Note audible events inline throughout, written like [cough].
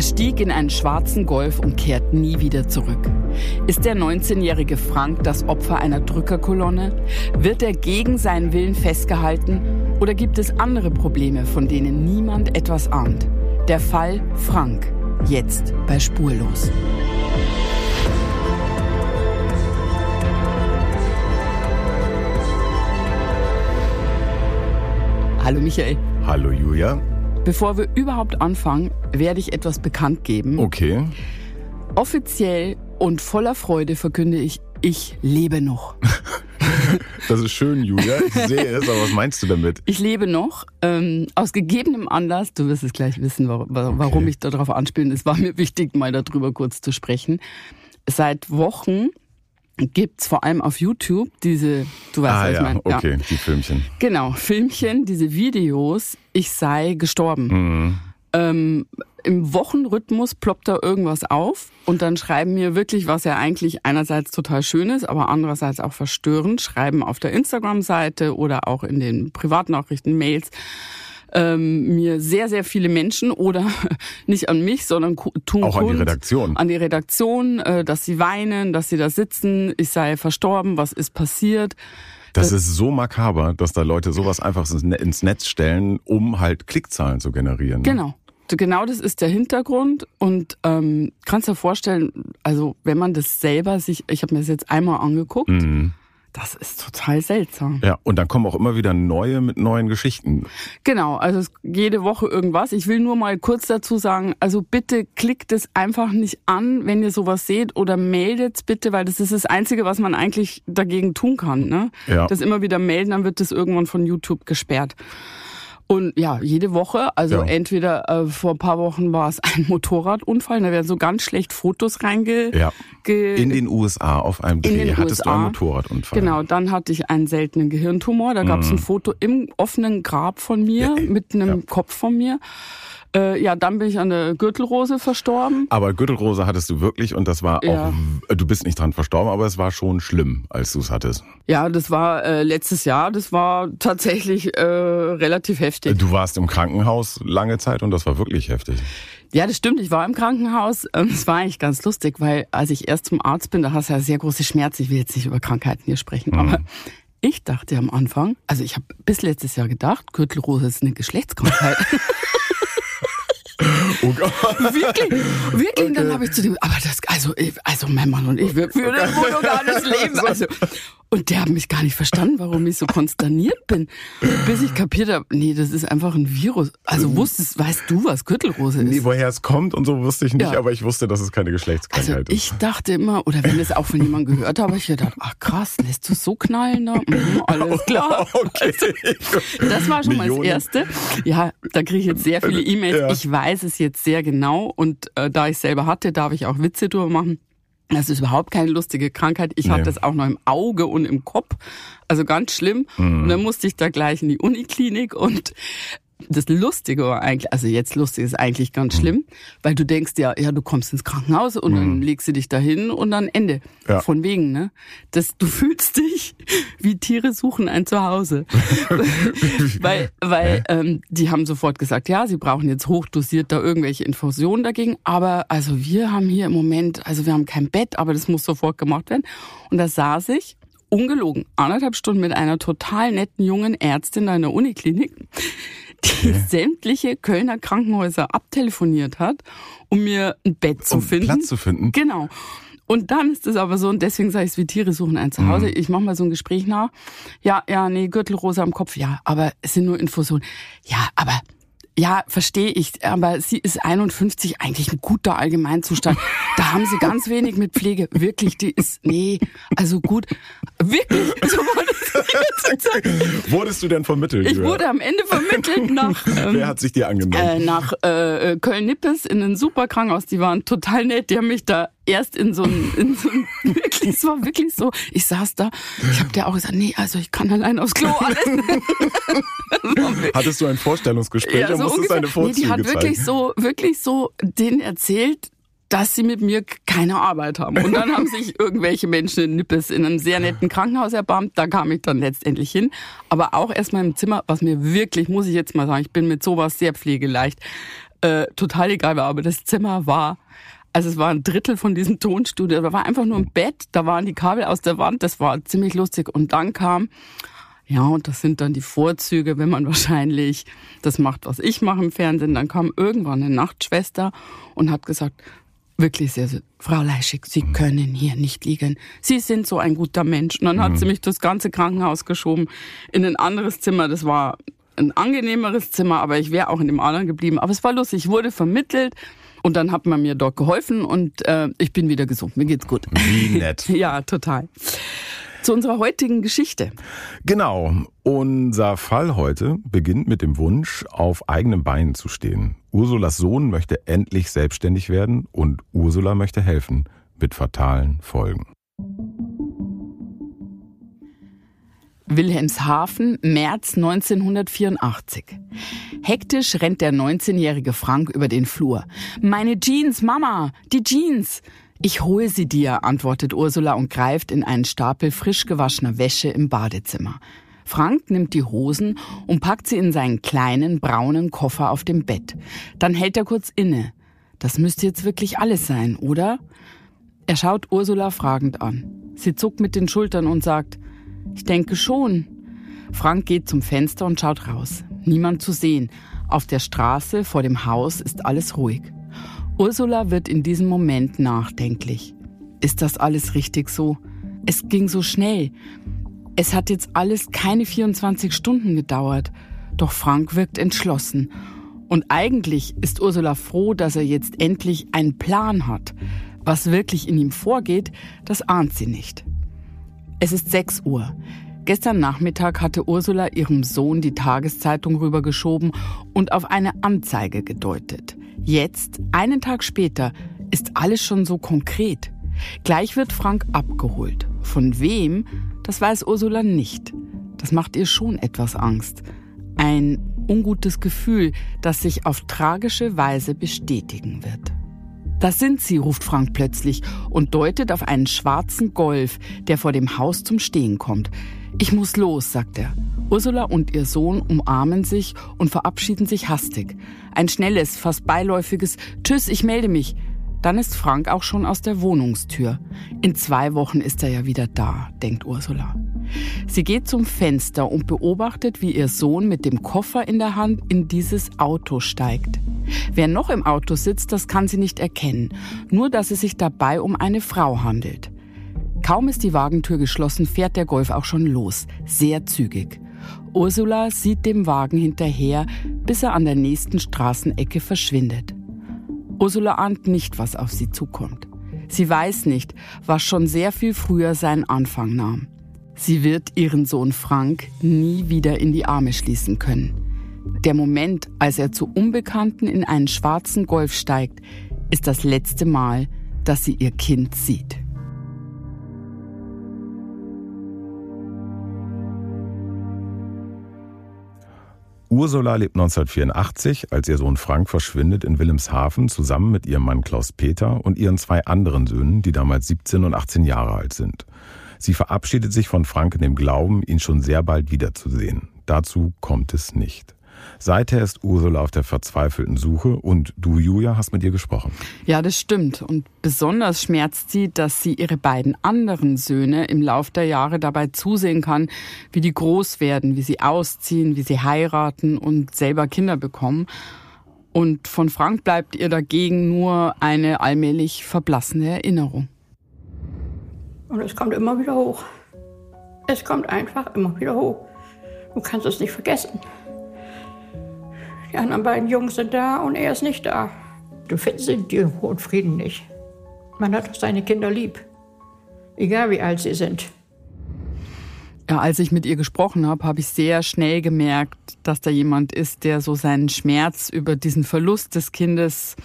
Er stieg in einen schwarzen Golf und kehrt nie wieder zurück. Ist der 19-jährige Frank das Opfer einer Drückerkolonne? Wird er gegen seinen Willen festgehalten? Oder gibt es andere Probleme, von denen niemand etwas ahnt? Der Fall Frank. Jetzt bei Spurlos. Hallo Michael. Hallo Julia. Bevor wir überhaupt anfangen, werde ich etwas bekannt geben. Okay. Offiziell und voller Freude verkünde ich, ich lebe noch. [laughs] Das ist schön, Julia. Ich sehe es, aber was meinst du damit? Ich lebe noch. Ähm, aus gegebenem Anlass, du wirst es gleich wissen, warum, warum okay. ich darauf anspiele. Es war mir wichtig, mal darüber kurz zu sprechen. Seit Wochen gibt's vor allem auf YouTube diese, du weißt, ah, was ja, ich meine. Okay, die Filmchen. Genau, Filmchen, diese Videos, ich sei gestorben. Mhm. Ähm, Im Wochenrhythmus ploppt da irgendwas auf und dann schreiben mir wirklich, was ja eigentlich einerseits total schön ist, aber andererseits auch verstörend, schreiben auf der Instagram-Seite oder auch in den Privatnachrichten, Mails, ähm, mir sehr, sehr viele Menschen oder [laughs] nicht an mich, sondern tun Auch an die Redaktion. An die Redaktion, äh, dass sie weinen, dass sie da sitzen, ich sei verstorben, was ist passiert. Das, das ist so makaber, dass da Leute sowas einfach ins Netz stellen, um halt Klickzahlen zu generieren. Genau. Genau das ist der Hintergrund und ähm, kannst dir vorstellen, also wenn man das selber sich, ich habe mir das jetzt einmal angeguckt, mhm. Das ist total seltsam. Ja, und dann kommen auch immer wieder neue mit neuen Geschichten. Genau, also jede Woche irgendwas. Ich will nur mal kurz dazu sagen, also bitte klickt es einfach nicht an, wenn ihr sowas seht oder meldet es bitte, weil das ist das Einzige, was man eigentlich dagegen tun kann. Ne? Ja. Das immer wieder melden, dann wird das irgendwann von YouTube gesperrt. Und ja, jede Woche, also Ja. entweder äh, vor ein paar Wochen war es ein [laughs] Motorradunfall, da werden so ganz schlecht Fotos reinge... Ja. In den USA auf einem In Dreh hattest du USA. einen Motorradunfall. Genau, dann hatte ich einen seltenen Gehirntumor. Da gab es ein Foto im offenen Grab von mir Mhm. Ja, mit einem. Kopf von mir. Äh, ja, dann bin ich an der Gürtelrose verstorben. Aber Gürtelrose hattest du wirklich und das war Ja. auch, du bist nicht dran verstorben, aber es war schon schlimm, als du es hattest. Ja, das war äh, letztes Jahr. Das war tatsächlich äh, relativ heftig. Du warst im Krankenhaus lange Zeit und das war wirklich heftig. Ja, das stimmt. Ich war im Krankenhaus. Ähm, Es war eigentlich ganz lustig, weil als ich erst zum Arzt bin, da hast du ja sehr große Schmerzen. Ich will jetzt nicht über Krankheiten hier sprechen, aber ich dachte am Anfang, also ich habe bis letztes Jahr gedacht, Gürtelrose ist eine Geschlechtskrankheit. [laughs] [laughs] [laughs] Oh Gott. Wirklich, wirklich. Und dann habe ich zu dem, aber das, also, also mein Mann und ich, wir [laughs] führen ein monogames Leben. Also, und der hat mich gar nicht verstanden, warum ich so konsterniert bin, bis ich kapiert habe, nee, das ist einfach ein Virus. Also wusstest, weißt du, was Gürtelrose ist? Nee, woher es kommt und so wusste ich nicht, Ja. aber ich wusste, dass es keine Also Geschlechtskrankheit ich dachte immer, oder wenn es auch von jemandem gehört habe, ich gedacht, ach krass, lässt du so knallen da? Mhm, alles [laughs] klar. ist. Okay. Das war schon mal das Millionen. Erste. Ja, da kriege ich jetzt sehr viele E-Mails. Ja. Ich weiß es jetzt sehr genau und äh, da ich selber hatte, darf ich auch Witze drüber machen. Das ist überhaupt keine lustige Krankheit. Ich Nee. hatte es auch noch im Auge und im Kopf. Also ganz schlimm. Mhm. Und dann musste ich da gleich in die Uniklinik und das Lustige war eigentlich, also jetzt lustig ist eigentlich ganz Mhm. schlimm, weil du denkst ja, ja, du kommst ins Krankenhaus und dann legst du dich dahin und dann Ende. Mhm. Ja. Von wegen, ne? Das, du [laughs] fühlst dich wie Tiere suchen ein Zuhause. [laughs] weil weil ähm, die haben sofort gesagt, ja, sie brauchen jetzt hochdosiert da irgendwelche Infusionen dagegen. Aber also wir haben hier im Moment, also wir haben kein Bett, aber das muss sofort gemacht werden. Und da saß ich, ungelogen, anderthalb Stunden mit einer total netten jungen Ärztin in der Uniklinik, die sämtliche Kölner Krankenhäuser abtelefoniert hat, um mir ein Bett zu Um finden. Platz zu finden. Genau. Und dann ist es aber so, und deswegen sage ich es wie Tiere suchen ein Zuhause. Mhm. Ich mache mal so ein Gespräch nach. Ja, ja, nee, Gürtelrose am Kopf, ja, aber es sind nur Infusionen. Ja, aber ja, verstehe ich, aber sie ist 51, eigentlich ein guter Allgemeinzustand. Da haben sie ganz wenig mit Pflege. Wirklich, die ist, nee, also gut. Wirklich, so sagen. Wurdest du denn vermittelt? Ich wurde am Ende vermittelt nach, ähm, Wer hat sich dir angenommen? äh, nach äh, Köln-Nippes in ein super Krankenhaus. Die waren total nett. Die haben mich da erst in so ein, in so [laughs] wirklich, es war wirklich so. Ich saß da, ich habe dir auch gesagt, nee, also ich kann allein aufs Klo. Alles. [laughs] Hattest du ein Vorstellungsgespräch und musstest deine Nee, Vorzüge die hat wirklich zeigen? so, wirklich so denen erzählt, dass sie mit mir keine Arbeit haben. Und dann haben sich irgendwelche Menschen in Nippes in einem sehr netten Krankenhaus erbarmt. Da kam ich dann letztendlich hin. Aber auch erstmal im Zimmer, was mir wirklich, muss ich jetzt mal sagen, ich bin mit sowas sehr pflegeleicht. äh, total egal war. Aber das Zimmer war, also es war ein Drittel von diesem Tonstudio. Da war einfach nur ein Bett, da waren die Kabel aus der Wand, das war ziemlich lustig. Und dann kam, ja, und das sind dann die Vorzüge, wenn man [laughs] wahrscheinlich das macht, was ich mache im Fernsehen. Dann kam irgendwann eine Nachtschwester und hat gesagt, wirklich sehr, sehr Frau Leischig, Sie können hier nicht liegen. Sie sind so ein guter Mensch. Und dann hat mhm. sie mich das ganze Krankenhaus geschoben in ein anderes Zimmer. Das war ein angenehmeres Zimmer, aber ich wäre auch in dem anderen geblieben. Aber es war lustig. Ich wurde vermittelt. Und dann hat man mir dort geholfen und äh, ich bin wieder gesund. Mir geht's gut. Wie nett. [laughs] ja, total zu unserer heutigen Geschichte. Genau. Unser Fall heute beginnt mit dem Wunsch, auf eigenen Beinen zu stehen. Ursulas Sohn möchte endlich selbstständig werden und Ursula möchte helfen mit fatalen Folgen. Wilhelmshaven, März 1984. Hektisch rennt der 19-jährige Frank über den Flur. Meine Jeans, Mama, die Jeans. Ich hole sie dir, antwortet Ursula und greift in einen Stapel frisch gewaschener Wäsche im Badezimmer. Frank nimmt die Hosen und packt sie in seinen kleinen braunen Koffer auf dem Bett. Dann hält er kurz inne. Das müsste jetzt wirklich alles sein, oder? Er schaut Ursula fragend an. Sie zuckt mit den Schultern und sagt, ich denke schon. Frank geht zum Fenster und schaut raus. Niemand zu sehen. Auf der Straße vor dem Haus ist alles ruhig. Ursula wird in diesem Moment nachdenklich. Ist das alles richtig so? Es ging so schnell. Es hat jetzt alles keine 24 Stunden gedauert. Doch Frank wirkt entschlossen. Und eigentlich ist Ursula froh, dass er jetzt endlich einen Plan hat. Was wirklich in ihm vorgeht, das ahnt sie nicht. Es ist 6 Uhr. Gestern Nachmittag hatte Ursula ihrem Sohn die Tageszeitung rübergeschoben und auf eine Anzeige gedeutet. Jetzt, einen Tag später, ist alles schon so konkret. Gleich wird Frank abgeholt. Von wem, das weiß Ursula nicht. Das macht ihr schon etwas Angst. Ein ungutes Gefühl, das sich auf tragische Weise bestätigen wird. Das sind sie, ruft Frank plötzlich und deutet auf einen schwarzen Golf, der vor dem Haus zum Stehen kommt. Ich muss los, sagt er. Ursula und ihr Sohn umarmen sich und verabschieden sich hastig. Ein schnelles, fast beiläufiges Tschüss, ich melde mich. Dann ist Frank auch schon aus der Wohnungstür. In zwei Wochen ist er ja wieder da, denkt Ursula. Sie geht zum Fenster und beobachtet, wie ihr Sohn mit dem Koffer in der Hand in dieses Auto steigt. Wer noch im Auto sitzt, das kann sie nicht erkennen, nur dass es sich dabei um eine Frau handelt. Kaum ist die Wagentür geschlossen, fährt der Golf auch schon los, sehr zügig. Ursula sieht dem Wagen hinterher, bis er an der nächsten Straßenecke verschwindet. Ursula ahnt nicht, was auf sie zukommt. Sie weiß nicht, was schon sehr viel früher seinen Anfang nahm. Sie wird ihren Sohn Frank nie wieder in die Arme schließen können. Der Moment, als er zu Unbekannten in einen schwarzen Golf steigt, ist das letzte Mal, dass sie ihr Kind sieht. Ursula lebt 1984, als ihr Sohn Frank verschwindet in Wilhelmshaven zusammen mit ihrem Mann Klaus Peter und ihren zwei anderen Söhnen, die damals 17 und 18 Jahre alt sind. Sie verabschiedet sich von Frank in dem Glauben, ihn schon sehr bald wiederzusehen. Dazu kommt es nicht. Seither ist Ursula auf der verzweifelten Suche und du, Julia, hast mit ihr gesprochen. Ja, das stimmt. Und besonders schmerzt sie, dass sie ihre beiden anderen Söhne im Lauf der Jahre dabei zusehen kann, wie die groß werden, wie sie ausziehen, wie sie heiraten und selber Kinder bekommen. Und von Frank bleibt ihr dagegen nur eine allmählich verblassene Erinnerung. Und es kommt immer wieder hoch. Es kommt einfach immer wieder hoch. Du kannst es nicht vergessen. Die anderen beiden Jungs sind da und er ist nicht da. Du findest Ruhe und Frieden nicht. Man hat doch seine Kinder lieb. Egal wie alt sie sind. Ja, als ich mit ihr gesprochen habe, habe ich sehr schnell gemerkt, dass da jemand ist, der so seinen Schmerz über diesen Verlust des Kindes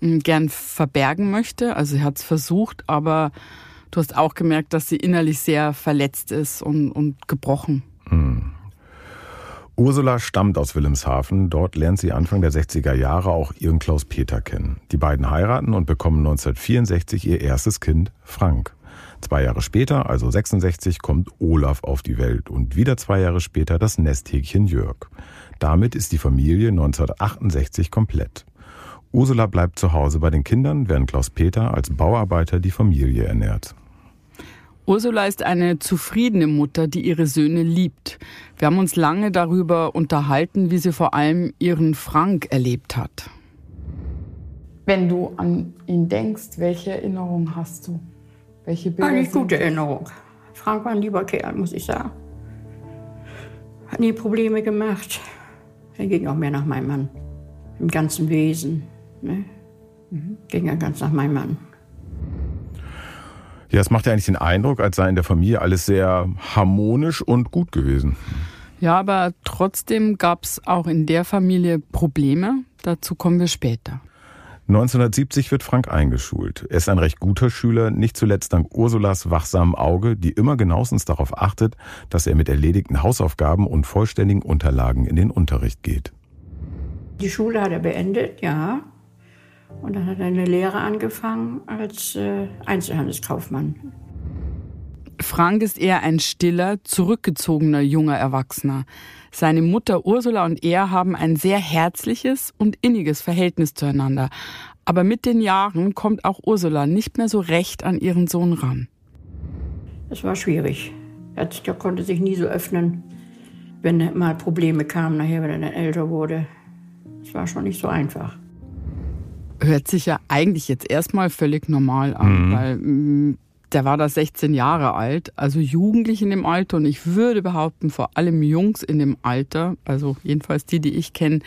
hm, gern verbergen möchte. Also sie hat es versucht, aber du hast auch gemerkt, dass sie innerlich sehr verletzt ist und, und gebrochen. Hm. Ursula stammt aus Wilhelmshaven. Dort lernt sie Anfang der 60er Jahre auch ihren Klaus Peter kennen. Die beiden heiraten und bekommen 1964 ihr erstes Kind, Frank. Zwei Jahre später, also 66, kommt Olaf auf die Welt und wieder zwei Jahre später das Nesthäkchen Jörg. Damit ist die Familie 1968 komplett. Ursula bleibt zu Hause bei den Kindern, während Klaus-Peter als Bauarbeiter die Familie ernährt. Ursula ist eine zufriedene Mutter, die ihre Söhne liebt. Wir haben uns lange darüber unterhalten, wie sie vor allem ihren Frank erlebt hat. Wenn du an ihn denkst, welche Erinnerung hast du? Welche Bilder Eine gute Erinnerung. Frank war ein lieber Kerl, muss ich sagen. Hat nie Probleme gemacht. Er ging auch mehr nach meinem Mann. Im ganzen Wesen. Ne? Mhm. Ging ja ganz nach meinem Mann. Ja, es macht ja eigentlich den Eindruck, als sei in der Familie alles sehr harmonisch und gut gewesen. Ja, aber trotzdem gab es auch in der Familie Probleme. Dazu kommen wir später. 1970 wird Frank eingeschult. Er ist ein recht guter Schüler, nicht zuletzt dank Ursulas wachsamem Auge, die immer genauestens darauf achtet, dass er mit erledigten Hausaufgaben und vollständigen Unterlagen in den Unterricht geht. Die Schule hat er beendet, ja. Und dann hat er eine Lehre angefangen als äh, Einzelhandelskaufmann. Frank ist eher ein stiller, zurückgezogener junger Erwachsener. Seine Mutter Ursula und er haben ein sehr herzliches und inniges Verhältnis zueinander. Aber mit den Jahren kommt auch Ursula nicht mehr so recht an ihren Sohn ran. Es war schwierig. Er konnte sich nie so öffnen, wenn mal Probleme kamen, nachher, wenn er dann älter wurde. Es war schon nicht so einfach hört sich ja eigentlich jetzt erstmal völlig normal an, mhm. weil mm, der war da 16 Jahre alt, also jugendlich in dem Alter und ich würde behaupten, vor allem Jungs in dem Alter, also jedenfalls die, die ich kenne,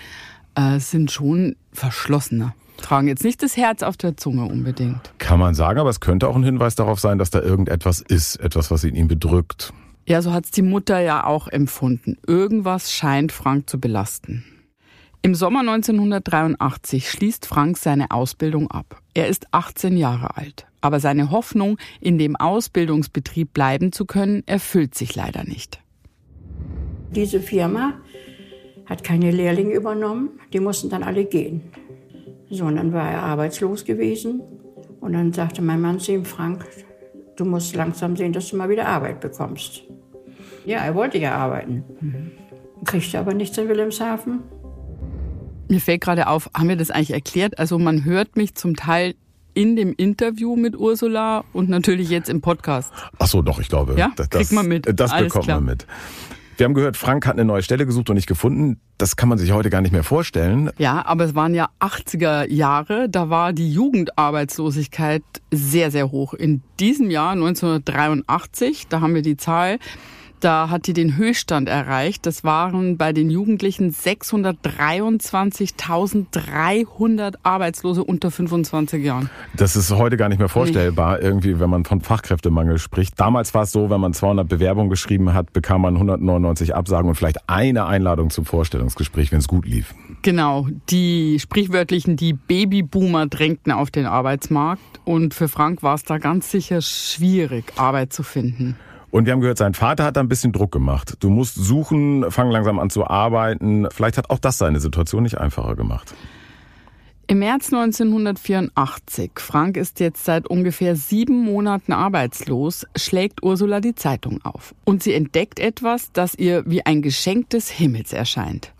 äh, sind schon verschlossener. Tragen jetzt nicht das Herz auf der Zunge unbedingt. Kann man sagen, aber es könnte auch ein Hinweis darauf sein, dass da irgendetwas ist, etwas, was in ihm bedrückt. Ja, so hat es die Mutter ja auch empfunden. Irgendwas scheint Frank zu belasten. Im Sommer 1983 schließt Frank seine Ausbildung ab. Er ist 18 Jahre alt. Aber seine Hoffnung, in dem Ausbildungsbetrieb bleiben zu können, erfüllt sich leider nicht. Diese Firma hat keine Lehrlinge übernommen, die mussten dann alle gehen. So, und dann war er arbeitslos gewesen. Und dann sagte mein Mann zu ihm, Frank, du musst langsam sehen, dass du mal wieder Arbeit bekommst. Ja, er wollte ja arbeiten. Kriegte aber nichts in Wilhelmshaven. Mir fällt gerade auf, haben wir das eigentlich erklärt? Also man hört mich zum Teil in dem Interview mit Ursula und natürlich jetzt im Podcast. Ach so, doch, ich glaube. Ja, das, kriegt man mit. Das Alles bekommt klar. man mit. Wir haben gehört, Frank hat eine neue Stelle gesucht und nicht gefunden. Das kann man sich heute gar nicht mehr vorstellen. Ja, aber es waren ja 80er Jahre. Da war die Jugendarbeitslosigkeit sehr, sehr hoch. In diesem Jahr, 1983, da haben wir die Zahl, da hat die den Höchststand erreicht. Das waren bei den Jugendlichen 623.300 Arbeitslose unter 25 Jahren. Das ist heute gar nicht mehr vorstellbar, irgendwie, wenn man von Fachkräftemangel spricht. Damals war es so, wenn man 200 Bewerbungen geschrieben hat, bekam man 199 Absagen und vielleicht eine Einladung zum Vorstellungsgespräch, wenn es gut lief. Genau, die sprichwörtlichen, die Babyboomer drängten auf den Arbeitsmarkt und für Frank war es da ganz sicher schwierig, Arbeit zu finden. Und wir haben gehört, sein Vater hat da ein bisschen Druck gemacht. Du musst suchen, fang langsam an zu arbeiten. Vielleicht hat auch das seine Situation nicht einfacher gemacht. Im März 1984, Frank ist jetzt seit ungefähr sieben Monaten arbeitslos, schlägt Ursula die Zeitung auf. Und sie entdeckt etwas, das ihr wie ein Geschenk des Himmels erscheint.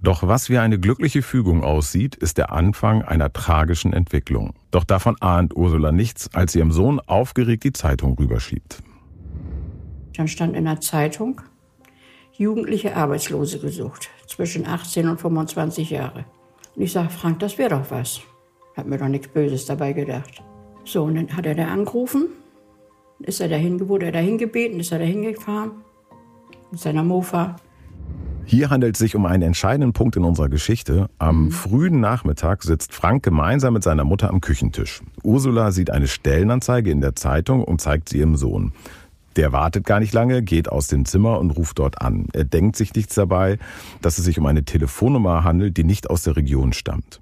Doch was wie eine glückliche Fügung aussieht, ist der Anfang einer tragischen Entwicklung. Doch davon ahnt Ursula nichts, als sie ihrem Sohn aufgeregt die Zeitung rüberschiebt. Dann stand in der Zeitung, jugendliche Arbeitslose gesucht, zwischen 18 und 25 Jahre. Und ich sage, Frank, das wäre doch was. Hat mir doch nichts Böses dabei gedacht. So, und dann hat er da angerufen, ist er dahin, wurde er dahin gebeten, ist er dahin gefahren, mit seiner Mofa. Hier handelt es sich um einen entscheidenden Punkt in unserer Geschichte. Am mhm. frühen Nachmittag sitzt Frank gemeinsam mit seiner Mutter am Küchentisch. Ursula sieht eine Stellenanzeige in der Zeitung und zeigt sie ihrem Sohn. Der wartet gar nicht lange, geht aus dem Zimmer und ruft dort an. Er denkt sich nichts dabei, dass es sich um eine Telefonnummer handelt, die nicht aus der Region stammt.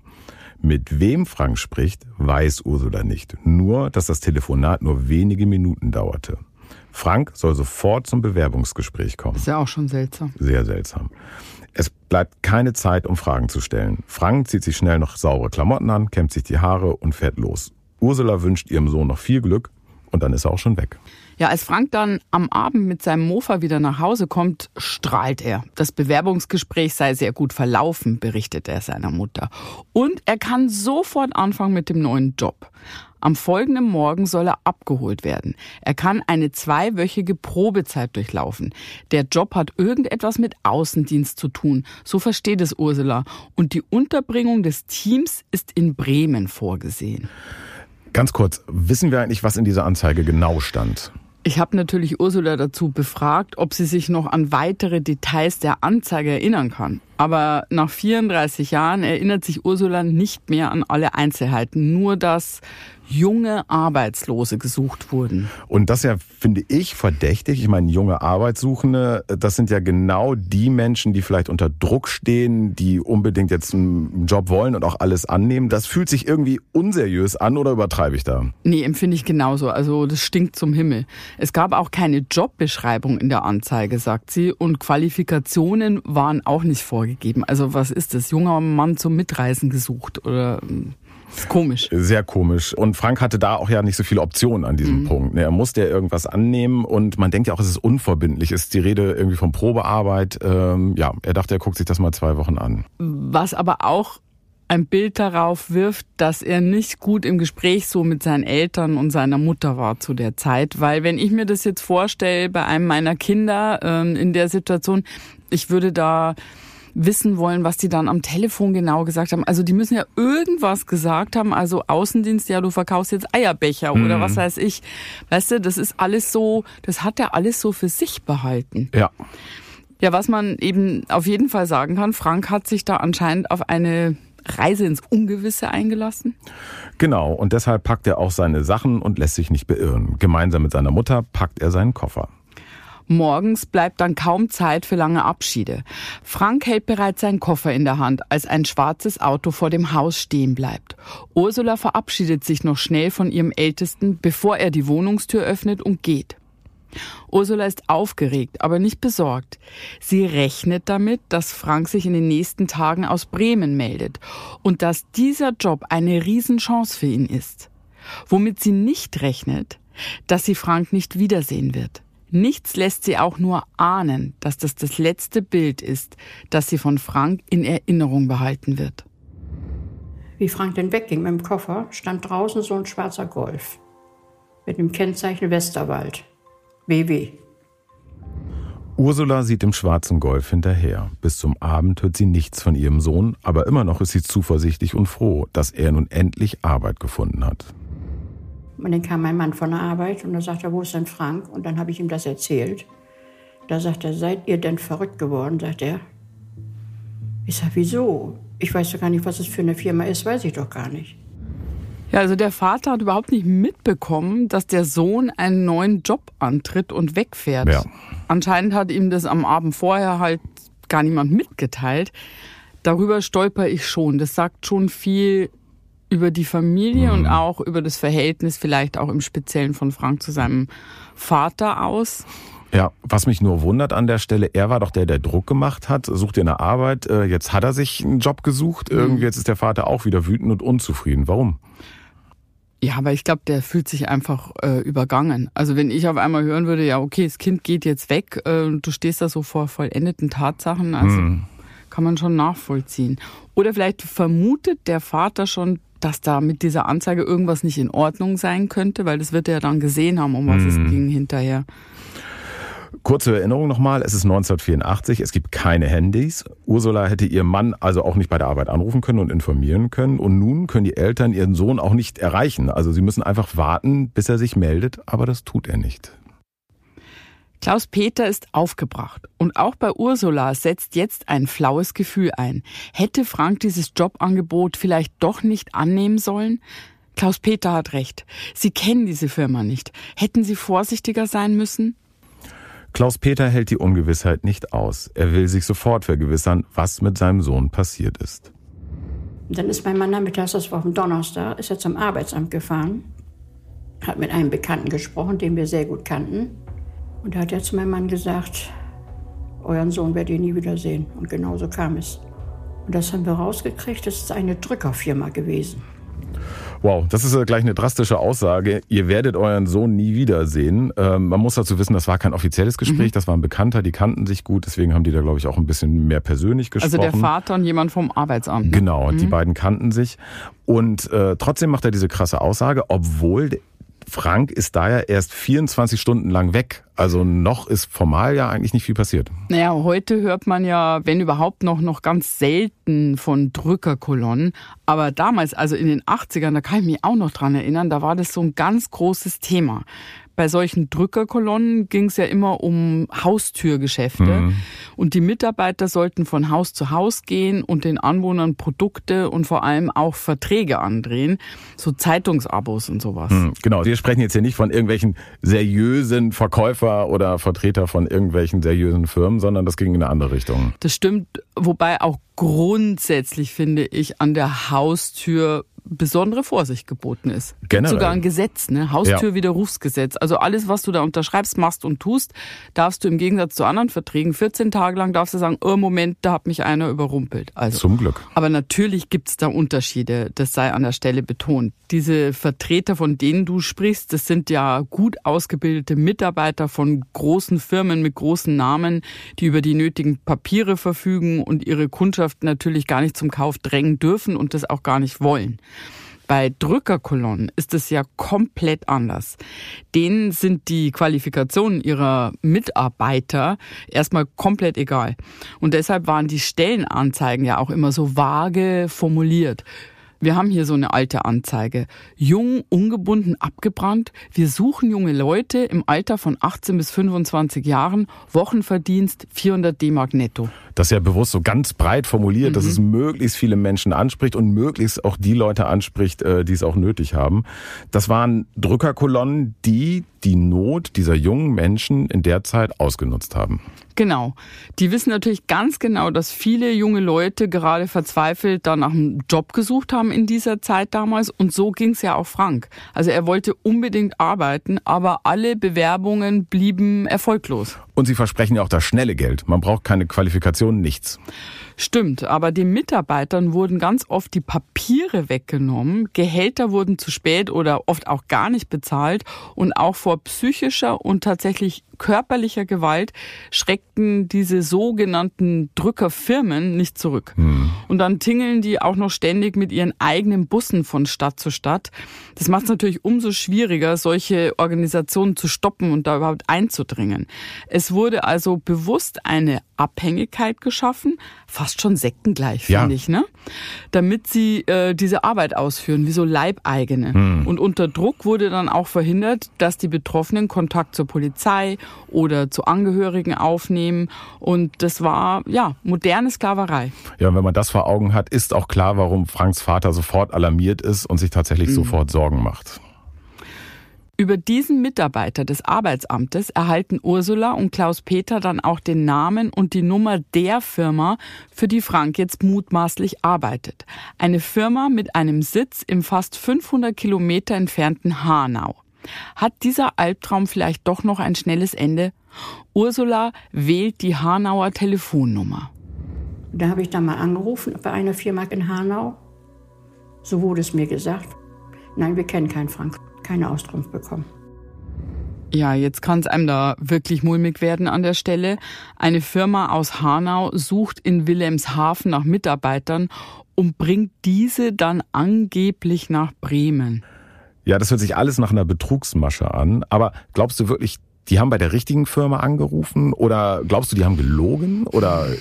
Mit wem Frank spricht, weiß Ursula nicht. Nur, dass das Telefonat nur wenige Minuten dauerte. Frank soll sofort zum Bewerbungsgespräch kommen. Ist ja auch schon seltsam. Sehr seltsam. Es bleibt keine Zeit, um Fragen zu stellen. Frank zieht sich schnell noch saure Klamotten an, kämmt sich die Haare und fährt los. Ursula wünscht ihrem Sohn noch viel Glück und dann ist er auch schon weg. Ja, als Frank dann am Abend mit seinem Mofa wieder nach Hause kommt, strahlt er. Das Bewerbungsgespräch sei sehr gut verlaufen, berichtet er seiner Mutter. Und er kann sofort anfangen mit dem neuen Job. Am folgenden Morgen soll er abgeholt werden. Er kann eine zweiwöchige Probezeit durchlaufen. Der Job hat irgendetwas mit Außendienst zu tun. So versteht es Ursula. Und die Unterbringung des Teams ist in Bremen vorgesehen. Ganz kurz, wissen wir eigentlich, was in dieser Anzeige genau stand? Ich habe natürlich Ursula dazu befragt, ob sie sich noch an weitere Details der Anzeige erinnern kann. Aber nach 34 Jahren erinnert sich Ursula nicht mehr an alle Einzelheiten, nur dass junge Arbeitslose gesucht wurden. Und das ja, finde ich, verdächtig. Ich meine, junge Arbeitssuchende, das sind ja genau die Menschen, die vielleicht unter Druck stehen, die unbedingt jetzt einen Job wollen und auch alles annehmen. Das fühlt sich irgendwie unseriös an oder übertreibe ich da? Nee, empfinde ich genauso. Also das stinkt zum Himmel. Es gab auch keine Jobbeschreibung in der Anzeige, sagt sie, und Qualifikationen waren auch nicht vorgegeben. Also was ist das? Junger Mann zum Mitreisen gesucht oder ist komisch. Sehr komisch. Und Frank hatte da auch ja nicht so viele Optionen an diesem mhm. Punkt. Er musste ja irgendwas annehmen und man denkt ja auch, es ist unverbindlich. Es ist die Rede irgendwie von Probearbeit. Ähm, ja, er dachte, er guckt sich das mal zwei Wochen an. Was aber auch ein Bild darauf wirft, dass er nicht gut im Gespräch so mit seinen Eltern und seiner Mutter war zu der Zeit. Weil wenn ich mir das jetzt vorstelle bei einem meiner Kinder ähm, in der Situation, ich würde da wissen wollen, was die dann am Telefon genau gesagt haben. Also die müssen ja irgendwas gesagt haben. Also Außendienst, ja, du verkaufst jetzt Eierbecher mhm. oder was weiß ich. Weißt du, das ist alles so, das hat er alles so für sich behalten. Ja. Ja, was man eben auf jeden Fall sagen kann, Frank hat sich da anscheinend auf eine Reise ins Ungewisse eingelassen? Genau, und deshalb packt er auch seine Sachen und lässt sich nicht beirren. Gemeinsam mit seiner Mutter packt er seinen Koffer. Morgens bleibt dann kaum Zeit für lange Abschiede. Frank hält bereits seinen Koffer in der Hand, als ein schwarzes Auto vor dem Haus stehen bleibt. Ursula verabschiedet sich noch schnell von ihrem Ältesten, bevor er die Wohnungstür öffnet und geht. Ursula ist aufgeregt, aber nicht besorgt. Sie rechnet damit, dass Frank sich in den nächsten Tagen aus Bremen meldet und dass dieser Job eine Riesenchance für ihn ist. Womit sie nicht rechnet, dass sie Frank nicht wiedersehen wird. Nichts lässt sie auch nur ahnen, dass das das letzte Bild ist, das sie von Frank in Erinnerung behalten wird. Wie Frank denn wegging mit dem Koffer, stand draußen so ein schwarzer Golf mit dem Kennzeichen Westerwald. WW. Ursula sieht dem schwarzen Golf hinterher. Bis zum Abend hört sie nichts von ihrem Sohn, aber immer noch ist sie zuversichtlich und froh, dass er nun endlich Arbeit gefunden hat. Und dann kam mein Mann von der Arbeit und da sagte er, wo ist denn Frank? Und dann habe ich ihm das erzählt. Da sagt er, seid ihr denn verrückt geworden? Sagt er. Ich sage, wieso? Ich weiß doch gar nicht, was es für eine Firma ist, weiß ich doch gar nicht. Ja, also der Vater hat überhaupt nicht mitbekommen, dass der Sohn einen neuen Job antritt und wegfährt. Ja. Anscheinend hat ihm das am Abend vorher halt gar niemand mitgeteilt. Darüber stolper ich schon. Das sagt schon viel über die Familie mhm. und auch über das Verhältnis vielleicht auch im Speziellen von Frank zu seinem Vater aus. Ja, was mich nur wundert an der Stelle, er war doch der, der Druck gemacht hat, sucht ihr eine Arbeit, äh, jetzt hat er sich einen Job gesucht, mhm. irgendwie jetzt ist der Vater auch wieder wütend und unzufrieden. Warum? Ja, aber ich glaube, der fühlt sich einfach äh, übergangen. Also wenn ich auf einmal hören würde, ja, okay, das Kind geht jetzt weg, äh, du stehst da so vor vollendeten Tatsachen, also mhm. kann man schon nachvollziehen. Oder vielleicht vermutet der Vater schon, dass da mit dieser Anzeige irgendwas nicht in Ordnung sein könnte, weil das wird er ja dann gesehen haben, um was mhm. es ging hinterher. Kurze Erinnerung nochmal, es ist 1984, es gibt keine Handys. Ursula hätte ihr Mann also auch nicht bei der Arbeit anrufen können und informieren können. Und nun können die Eltern ihren Sohn auch nicht erreichen. Also sie müssen einfach warten, bis er sich meldet, aber das tut er nicht. Klaus Peter ist aufgebracht und auch bei Ursula setzt jetzt ein flaues Gefühl ein. Hätte Frank dieses Jobangebot vielleicht doch nicht annehmen sollen? Klaus Peter hat recht. Sie kennen diese Firma nicht. Hätten Sie vorsichtiger sein müssen? Klaus Peter hält die Ungewissheit nicht aus. Er will sich sofort vergewissern, was mit seinem Sohn passiert ist. Dann ist mein Mann nachmittags, das war auf dem Donnerstag, ist er zum Arbeitsamt gefahren, hat mit einem Bekannten gesprochen, den wir sehr gut kannten. Und da hat er zu meinem Mann gesagt, euren Sohn werdet ihr nie wiedersehen. Und genau so kam es. Und das haben wir rausgekriegt, das ist eine Drückerfirma gewesen. Wow, das ist gleich eine drastische Aussage. Ihr werdet euren Sohn nie wiedersehen. Ähm, man muss dazu wissen, das war kein offizielles Gespräch, mhm. das war ein Bekannter, die kannten sich gut, deswegen haben die da, glaube ich, auch ein bisschen mehr persönlich gesprochen. Also der Vater und jemand vom Arbeitsamt. Genau, mhm. die beiden kannten sich. Und äh, trotzdem macht er diese krasse Aussage, obwohl Frank ist da ja erst 24 Stunden lang weg. Also noch ist formal ja eigentlich nicht viel passiert. Naja, heute hört man ja, wenn überhaupt noch, noch ganz selten von Drückerkolonnen. Aber damals, also in den 80ern, da kann ich mich auch noch dran erinnern, da war das so ein ganz großes Thema bei solchen Drückerkolonnen ging es ja immer um Haustürgeschäfte. Mhm. Und die Mitarbeiter sollten von Haus zu Haus gehen und den Anwohnern Produkte und vor allem auch Verträge andrehen. So Zeitungsabos und sowas. Mhm, genau. Wir sprechen jetzt hier nicht von irgendwelchen seriösen Verkäufer oder Vertreter von irgendwelchen seriösen Firmen, sondern das ging in eine andere Richtung. Das stimmt. Wobei auch grundsätzlich finde ich an der Haustür besondere Vorsicht geboten ist. Generell. Sogar ein Gesetz, ne? Haustürwiderrufsgesetz. Also alles, was du da unterschreibst, machst und tust, darfst du im Gegensatz zu anderen Verträgen 14 Tage lang darfst du sagen, oh Moment, da hat mich einer überrumpelt. Also, Zum Glück. Aber natürlich gibt's da Unterschiede, das sei an der Stelle betont. Diese Vertreter, von denen du sprichst, das sind ja gut ausgebildete Mitarbeiter von großen Firmen mit großen Namen, die über die nötigen Papiere verfügen und ihre Kundschaft natürlich gar nicht zum Kauf drängen dürfen und das auch gar nicht wollen. Bei Drückerkolonnen ist es ja komplett anders. Denen sind die Qualifikationen ihrer Mitarbeiter erstmal komplett egal. Und deshalb waren die Stellenanzeigen ja auch immer so vage formuliert. Wir haben hier so eine alte Anzeige. Jung, ungebunden, abgebrannt. Wir suchen junge Leute im Alter von 18 bis 25 Jahren. Wochenverdienst 400 D-Mark netto. Das ist ja bewusst so ganz breit formuliert, mhm. dass es möglichst viele Menschen anspricht und möglichst auch die Leute anspricht, äh, die es auch nötig haben. Das waren Drückerkolonnen, die die Not dieser jungen Menschen in der Zeit ausgenutzt haben. Genau. Die wissen natürlich ganz genau, dass viele junge Leute gerade verzweifelt da nach einem Job gesucht haben in dieser Zeit damals. Und so ging es ja auch Frank. Also er wollte unbedingt arbeiten, aber alle Bewerbungen blieben erfolglos. Und sie versprechen ja auch das schnelle Geld. Man braucht keine Qualifikation, nichts. Stimmt, aber den Mitarbeitern wurden ganz oft die Papiere weggenommen, Gehälter wurden zu spät oder oft auch gar nicht bezahlt und auch vor psychischer und tatsächlich körperlicher Gewalt schreckten diese sogenannten Drückerfirmen nicht zurück. Hm. Und dann tingeln die auch noch ständig mit ihren eigenen Bussen von Stadt zu Stadt. Das macht es natürlich umso schwieriger, solche Organisationen zu stoppen und da überhaupt einzudringen. Es wurde also bewusst eine Abhängigkeit geschaffen, fast schon sektengleich, finde ja. ich, ne? Damit sie äh, diese Arbeit ausführen, wie so Leibeigene. Hm. Und unter Druck wurde dann auch verhindert, dass die Betroffenen Kontakt zur Polizei oder zu Angehörigen aufnehmen. Und das war, ja, moderne Sklaverei. Ja, und wenn man das vor Augen hat, ist auch klar, warum Franks Vater sofort alarmiert ist und sich tatsächlich mhm. sofort Sorgen macht. Über diesen Mitarbeiter des Arbeitsamtes erhalten Ursula und Klaus Peter dann auch den Namen und die Nummer der Firma, für die Frank jetzt mutmaßlich arbeitet. Eine Firma mit einem Sitz im fast 500 Kilometer entfernten Hanau. Hat dieser Albtraum vielleicht doch noch ein schnelles Ende? Ursula wählt die Hanauer Telefonnummer. Da habe ich dann mal angerufen bei einer Firma in Hanau. So wurde es mir gesagt. Nein, wir kennen keinen Frank. Keine Auskunft bekommen. Ja, jetzt kann es einem da wirklich mulmig werden an der Stelle. Eine Firma aus Hanau sucht in Wilhelmshaven nach Mitarbeitern und bringt diese dann angeblich nach Bremen. Ja, das hört sich alles nach einer Betrugsmasche an. Aber glaubst du wirklich, die haben bei der richtigen Firma angerufen? Oder glaubst du, die haben gelogen? Oder äh,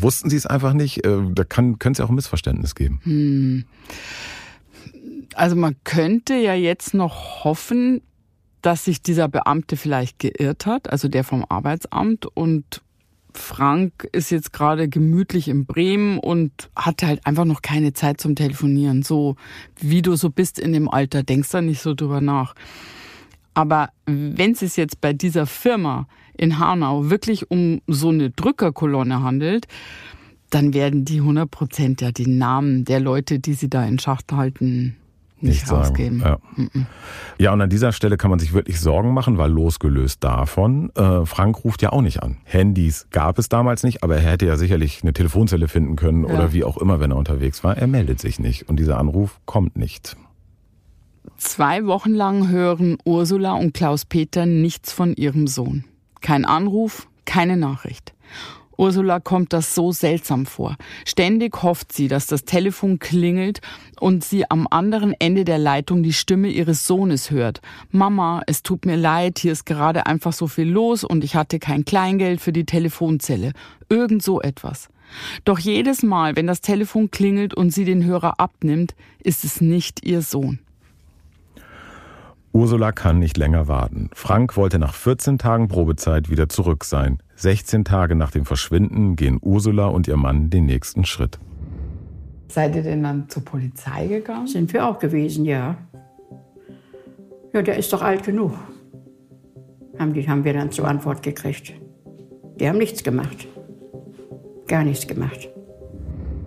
wussten sie es einfach nicht? Äh, da kann es ja auch ein Missverständnis geben. Hm. Also man könnte ja jetzt noch hoffen, dass sich dieser Beamte vielleicht geirrt hat, also der vom Arbeitsamt und Frank ist jetzt gerade gemütlich in Bremen und hat halt einfach noch keine Zeit zum Telefonieren. So wie du so bist in dem Alter, denkst da nicht so drüber nach. Aber wenn es jetzt bei dieser Firma in Hanau wirklich um so eine Drückerkolonne handelt, dann werden die 100 Prozent ja die Namen der Leute, die sie da in Schacht halten, nicht, nicht rausgeben. Ja. ja, und an dieser Stelle kann man sich wirklich Sorgen machen, weil losgelöst davon, äh, Frank ruft ja auch nicht an. Handys gab es damals nicht, aber er hätte ja sicherlich eine Telefonzelle finden können ja. oder wie auch immer, wenn er unterwegs war. Er meldet sich nicht und dieser Anruf kommt nicht. Zwei Wochen lang hören Ursula und Klaus-Peter nichts von ihrem Sohn. Kein Anruf, keine Nachricht. Ursula kommt das so seltsam vor. Ständig hofft sie, dass das Telefon klingelt und sie am anderen Ende der Leitung die Stimme ihres Sohnes hört. Mama, es tut mir leid, hier ist gerade einfach so viel los und ich hatte kein Kleingeld für die Telefonzelle. Irgend so etwas. Doch jedes Mal, wenn das Telefon klingelt und sie den Hörer abnimmt, ist es nicht ihr Sohn. Ursula kann nicht länger warten. Frank wollte nach 14 Tagen Probezeit wieder zurück sein. 16 Tage nach dem Verschwinden gehen Ursula und ihr Mann den nächsten Schritt. Seid ihr denn dann zur Polizei gegangen? Sind wir auch gewesen, ja. Ja, der ist doch alt genug. Haben, die, haben wir dann zur Antwort gekriegt. Die haben nichts gemacht. Gar nichts gemacht.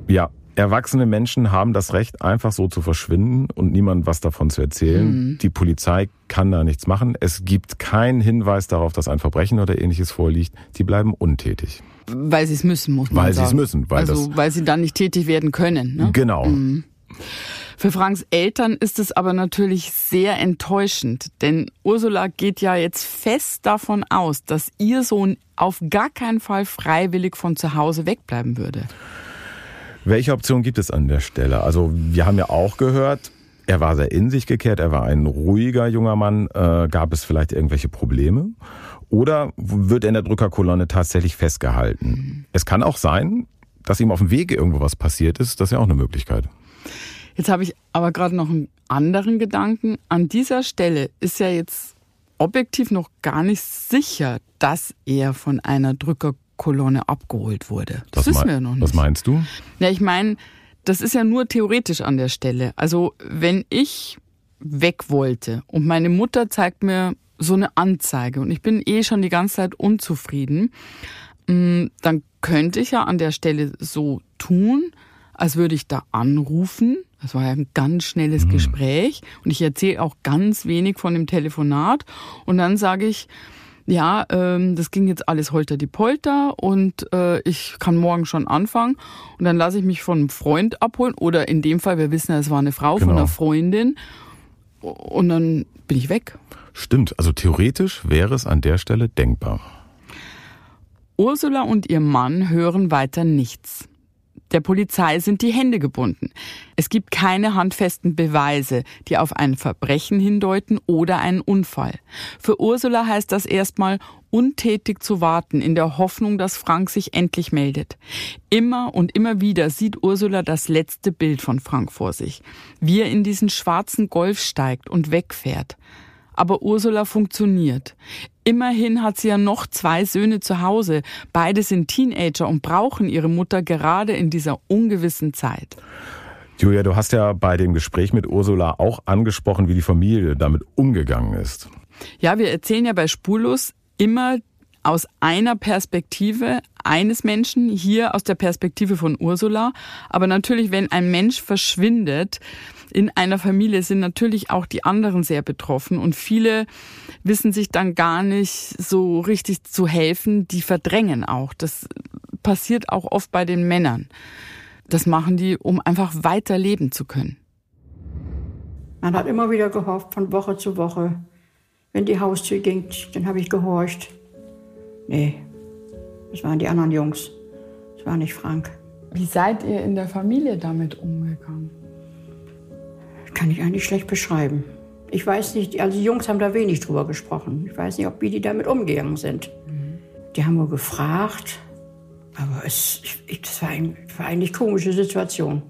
Ja, Erwachsene Menschen haben das Recht, einfach so zu verschwinden und niemand was davon zu erzählen. Mhm. Die Polizei kann da nichts machen. Es gibt keinen Hinweis darauf, dass ein Verbrechen oder ähnliches vorliegt. Die bleiben untätig. Weil sie es müssen, muss man weil sagen. Weil sie es müssen. Weil also, weil sie dann nicht tätig werden können. Ne? Genau. Mhm. Für Franks Eltern ist es aber natürlich sehr enttäuschend, denn Ursula geht ja jetzt fest davon aus, dass ihr Sohn auf gar keinen Fall freiwillig von zu Hause wegbleiben würde. Welche Option gibt es an der Stelle? Also wir haben ja auch gehört, er war sehr in sich gekehrt, er war ein ruhiger junger Mann. Äh, gab es vielleicht irgendwelche Probleme? Oder wird er in der Drückerkolonne tatsächlich festgehalten? Es kann auch sein, dass ihm auf dem Wege irgendwo was passiert ist. Das ist ja auch eine Möglichkeit. Jetzt habe ich aber gerade noch einen anderen Gedanken. An dieser Stelle ist ja jetzt objektiv noch gar nicht sicher, dass er von einer Drückerkolonne Kolonne abgeholt wurde. Das was wissen wir noch nicht. Was meinst du? Ja, ich meine, das ist ja nur theoretisch an der Stelle. Also wenn ich weg wollte und meine Mutter zeigt mir so eine Anzeige und ich bin eh schon die ganze Zeit unzufrieden, mm, dann könnte ich ja an der Stelle so tun, als würde ich da anrufen. Das war ja ein ganz schnelles mhm. Gespräch und ich erzähle auch ganz wenig von dem Telefonat und dann sage ich, ja, ähm, das ging jetzt alles holter die Polter und äh, ich kann morgen schon anfangen und dann lasse ich mich von einem Freund abholen oder in dem Fall, wir wissen ja, es war eine Frau genau. von einer Freundin und dann bin ich weg. Stimmt, also theoretisch wäre es an der Stelle denkbar. Ursula und ihr Mann hören weiter nichts. Der Polizei sind die Hände gebunden. Es gibt keine handfesten Beweise, die auf ein Verbrechen hindeuten oder einen Unfall. Für Ursula heißt das erstmal, untätig zu warten, in der Hoffnung, dass Frank sich endlich meldet. Immer und immer wieder sieht Ursula das letzte Bild von Frank vor sich, wie er in diesen schwarzen Golf steigt und wegfährt. Aber Ursula funktioniert. Immerhin hat sie ja noch zwei Söhne zu Hause. Beide sind Teenager und brauchen ihre Mutter gerade in dieser ungewissen Zeit. Julia, du hast ja bei dem Gespräch mit Ursula auch angesprochen, wie die Familie damit umgegangen ist. Ja, wir erzählen ja bei Spurlos immer aus einer Perspektive eines Menschen, hier aus der Perspektive von Ursula. Aber natürlich, wenn ein Mensch verschwindet, in einer Familie sind natürlich auch die anderen sehr betroffen und viele wissen sich dann gar nicht so richtig zu helfen, die verdrängen auch. Das passiert auch oft bei den Männern. Das machen die, um einfach weiter leben zu können. Man hat immer wieder gehofft, von Woche zu Woche. Wenn die Haustür ging, dann habe ich gehorcht. Nee, das waren die anderen Jungs. Das war nicht Frank. Wie seid ihr in der Familie damit umgegangen? Kann ich eigentlich schlecht beschreiben. Ich weiß nicht, also die Jungs haben da wenig drüber gesprochen. Ich weiß nicht, ob wie die damit umgegangen sind. Mhm. Die haben nur gefragt, aber es, ich, das war, ein, war eigentlich komische Situation.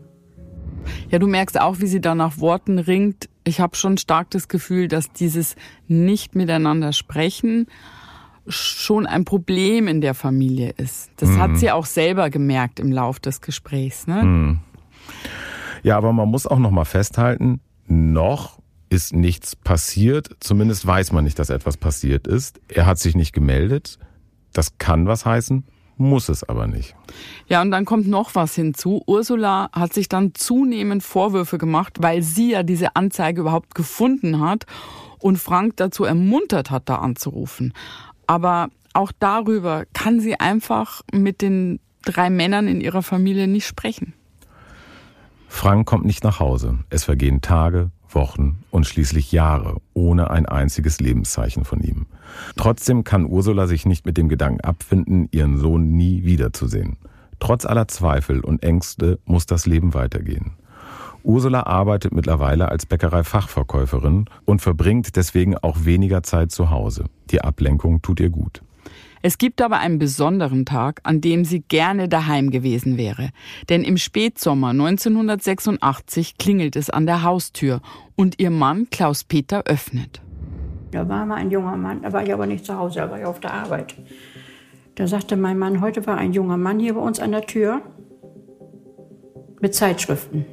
Ja, du merkst auch, wie sie da nach Worten ringt. Ich habe schon stark das Gefühl, dass dieses nicht miteinander sprechen schon ein Problem in der Familie ist. Das mhm. hat sie auch selber gemerkt im Lauf des Gesprächs. Ne? Mhm. Ja, aber man muss auch noch mal festhalten, noch ist nichts passiert. Zumindest weiß man nicht, dass etwas passiert ist. Er hat sich nicht gemeldet. Das kann was heißen, muss es aber nicht. Ja, und dann kommt noch was hinzu. Ursula hat sich dann zunehmend Vorwürfe gemacht, weil sie ja diese Anzeige überhaupt gefunden hat und Frank dazu ermuntert hat, da anzurufen. Aber auch darüber kann sie einfach mit den drei Männern in ihrer Familie nicht sprechen. Frank kommt nicht nach Hause. Es vergehen Tage, Wochen und schließlich Jahre ohne ein einziges Lebenszeichen von ihm. Trotzdem kann Ursula sich nicht mit dem Gedanken abfinden, ihren Sohn nie wiederzusehen. Trotz aller Zweifel und Ängste muss das Leben weitergehen. Ursula arbeitet mittlerweile als Bäckerei-Fachverkäuferin und verbringt deswegen auch weniger Zeit zu Hause. Die Ablenkung tut ihr gut. Es gibt aber einen besonderen Tag, an dem sie gerne daheim gewesen wäre. Denn im Spätsommer 1986 klingelt es an der Haustür und ihr Mann Klaus Peter öffnet. Da war mal ein junger Mann, da war ich aber nicht zu Hause, da war ich auf der Arbeit. Da sagte mein Mann, heute war ein junger Mann hier bei uns an der Tür mit Zeitschriften.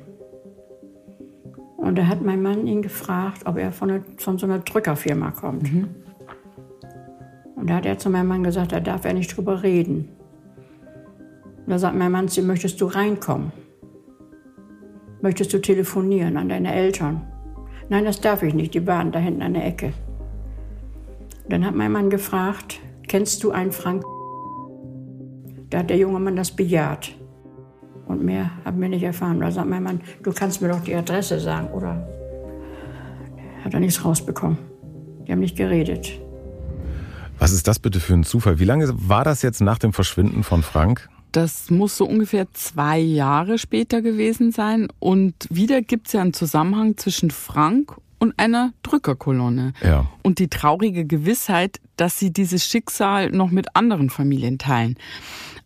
Und da hat mein Mann ihn gefragt, ob er von, eine, von so einer Drückerfirma kommt. Mhm. Und da hat er zu meinem Mann gesagt, da darf er nicht drüber reden. Da sagt mein Mann zu möchtest du reinkommen? Möchtest du telefonieren an deine Eltern? Nein, das darf ich nicht, die waren da hinten an der Ecke. Dann hat mein Mann gefragt, kennst du einen Frank? Da hat der junge Mann das bejaht. Und mehr haben wir nicht erfahren. Da sagt mein Mann, du kannst mir doch die Adresse sagen, oder? Hat er nichts rausbekommen. Die haben nicht geredet. Was ist das bitte für ein Zufall? Wie lange war das jetzt nach dem Verschwinden von Frank? Das muss so ungefähr zwei Jahre später gewesen sein. Und wieder gibt es ja einen Zusammenhang zwischen Frank und einer Drückerkolonne. Ja. Und die traurige Gewissheit, dass sie dieses Schicksal noch mit anderen Familien teilen.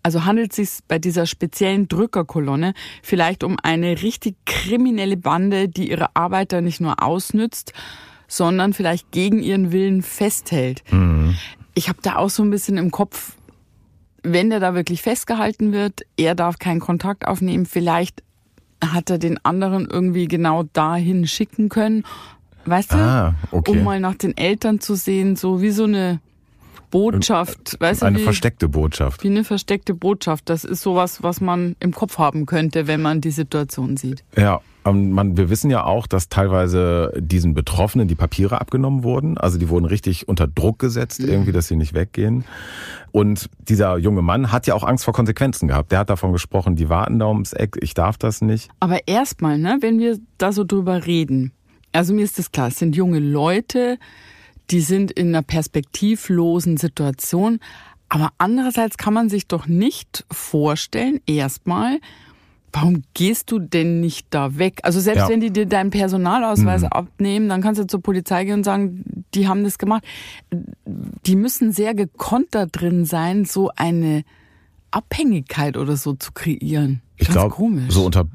Also handelt es sich bei dieser speziellen Drückerkolonne vielleicht um eine richtig kriminelle Bande, die ihre Arbeiter nicht nur ausnützt, sondern vielleicht gegen ihren Willen festhält. Mhm ich habe da auch so ein bisschen im Kopf, wenn der da wirklich festgehalten wird, er darf keinen Kontakt aufnehmen, vielleicht hat er den anderen irgendwie genau dahin schicken können, weißt du, ah, okay. um mal nach den Eltern zu sehen, so wie so eine Botschaft, weißt du? Eine wie, versteckte Botschaft. Wie eine versteckte Botschaft. Das ist sowas, was man im Kopf haben könnte, wenn man die Situation sieht. Ja, man, wir wissen ja auch, dass teilweise diesen Betroffenen die Papiere abgenommen wurden. Also die wurden richtig unter Druck gesetzt, mhm. irgendwie, dass sie nicht weggehen. Und dieser junge Mann hat ja auch Angst vor Konsequenzen gehabt. Der hat davon gesprochen, die warten da ums Eck, ich darf das nicht. Aber erstmal, ne, wenn wir da so drüber reden, also mir ist das klar, es sind junge Leute, die sind in einer perspektivlosen Situation. Aber andererseits kann man sich doch nicht vorstellen, erstmal, warum gehst du denn nicht da weg? Also selbst ja. wenn die dir deinen Personalausweis mhm. abnehmen, dann kannst du zur Polizei gehen und sagen, die haben das gemacht. Die müssen sehr gekonnt da drin sein, so eine Abhängigkeit oder so zu kreieren. Ich glaube, so unter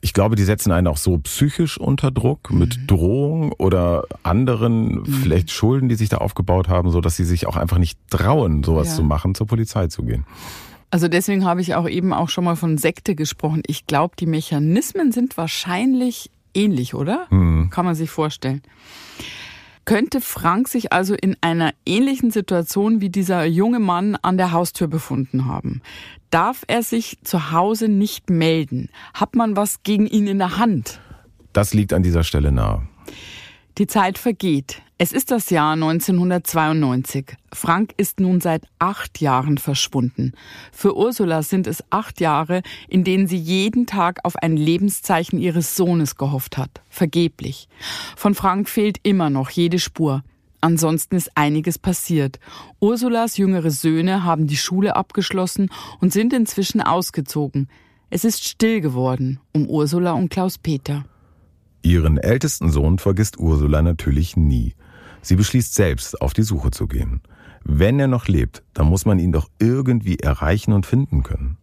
ich glaube, die setzen einen auch so psychisch unter Druck mit mhm. Drohung oder anderen mhm. vielleicht Schulden, die sich da aufgebaut haben, so dass sie sich auch einfach nicht trauen, sowas ja. zu machen, zur Polizei zu gehen. Also deswegen habe ich auch eben auch schon mal von Sekte gesprochen. Ich glaube, die Mechanismen sind wahrscheinlich ähnlich, oder? Mhm. Kann man sich vorstellen. Könnte Frank sich also in einer ähnlichen Situation wie dieser junge Mann an der Haustür befunden haben? Darf er sich zu Hause nicht melden? Hat man was gegen ihn in der Hand? Das liegt an dieser Stelle nahe. Die Zeit vergeht. Es ist das Jahr 1992. Frank ist nun seit acht Jahren verschwunden. Für Ursula sind es acht Jahre, in denen sie jeden Tag auf ein Lebenszeichen ihres Sohnes gehofft hat. Vergeblich. Von Frank fehlt immer noch jede Spur. Ansonsten ist einiges passiert. Ursulas jüngere Söhne haben die Schule abgeschlossen und sind inzwischen ausgezogen. Es ist still geworden um Ursula und Klaus Peter. Ihren ältesten Sohn vergisst Ursula natürlich nie. Sie beschließt selbst, auf die Suche zu gehen. Wenn er noch lebt, dann muss man ihn doch irgendwie erreichen und finden können.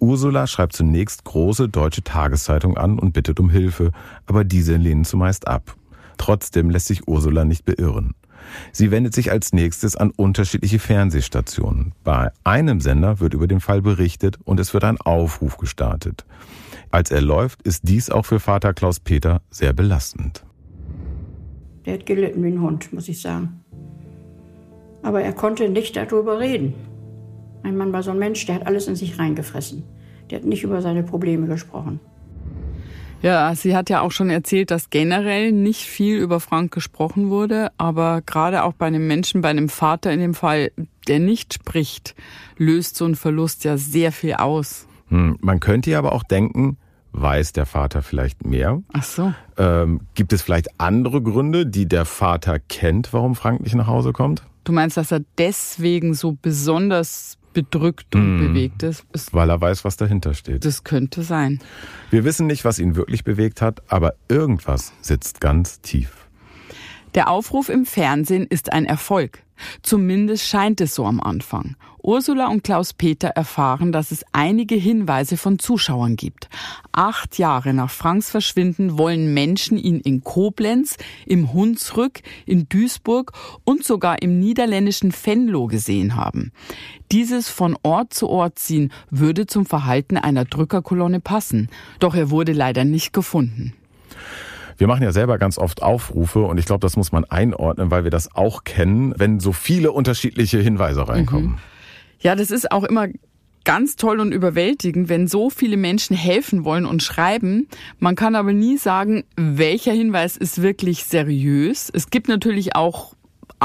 Ursula schreibt zunächst große deutsche Tageszeitungen an und bittet um Hilfe, aber diese lehnen zumeist ab. Trotzdem lässt sich Ursula nicht beirren. Sie wendet sich als nächstes an unterschiedliche Fernsehstationen. Bei einem Sender wird über den Fall berichtet und es wird ein Aufruf gestartet. Als er läuft, ist dies auch für Vater Klaus Peter sehr belastend. Der hat gelitten wie ein Hund, muss ich sagen. Aber er konnte nicht darüber reden. Mein Mann war so ein Mensch, der hat alles in sich reingefressen. Der hat nicht über seine Probleme gesprochen. Ja, sie hat ja auch schon erzählt, dass generell nicht viel über Frank gesprochen wurde, aber gerade auch bei einem Menschen, bei einem Vater in dem Fall, der nicht spricht, löst so ein Verlust ja sehr viel aus. Hm, man könnte ja aber auch denken, weiß der Vater vielleicht mehr. Ach so. Ähm, gibt es vielleicht andere Gründe, die der Vater kennt, warum Frank nicht nach Hause kommt? Du meinst, dass er deswegen so besonders bedrückt und Mm. bewegt ist? ist? Weil er weiß, was dahinter steht. Das könnte sein. Wir wissen nicht, was ihn wirklich bewegt hat, aber irgendwas sitzt ganz tief. Der Aufruf im Fernsehen ist ein Erfolg. Zumindest scheint es so am Anfang. Ursula und Klaus-Peter erfahren, dass es einige Hinweise von Zuschauern gibt. Acht Jahre nach Franks Verschwinden wollen Menschen ihn in Koblenz, im Hunsrück, in Duisburg und sogar im niederländischen Venlo gesehen haben. Dieses von Ort zu Ort ziehen würde zum Verhalten einer Drückerkolonne passen. Doch er wurde leider nicht gefunden. Wir machen ja selber ganz oft Aufrufe und ich glaube, das muss man einordnen, weil wir das auch kennen, wenn so viele unterschiedliche Hinweise reinkommen. Ja, das ist auch immer ganz toll und überwältigend, wenn so viele Menschen helfen wollen und schreiben. Man kann aber nie sagen, welcher Hinweis ist wirklich seriös. Es gibt natürlich auch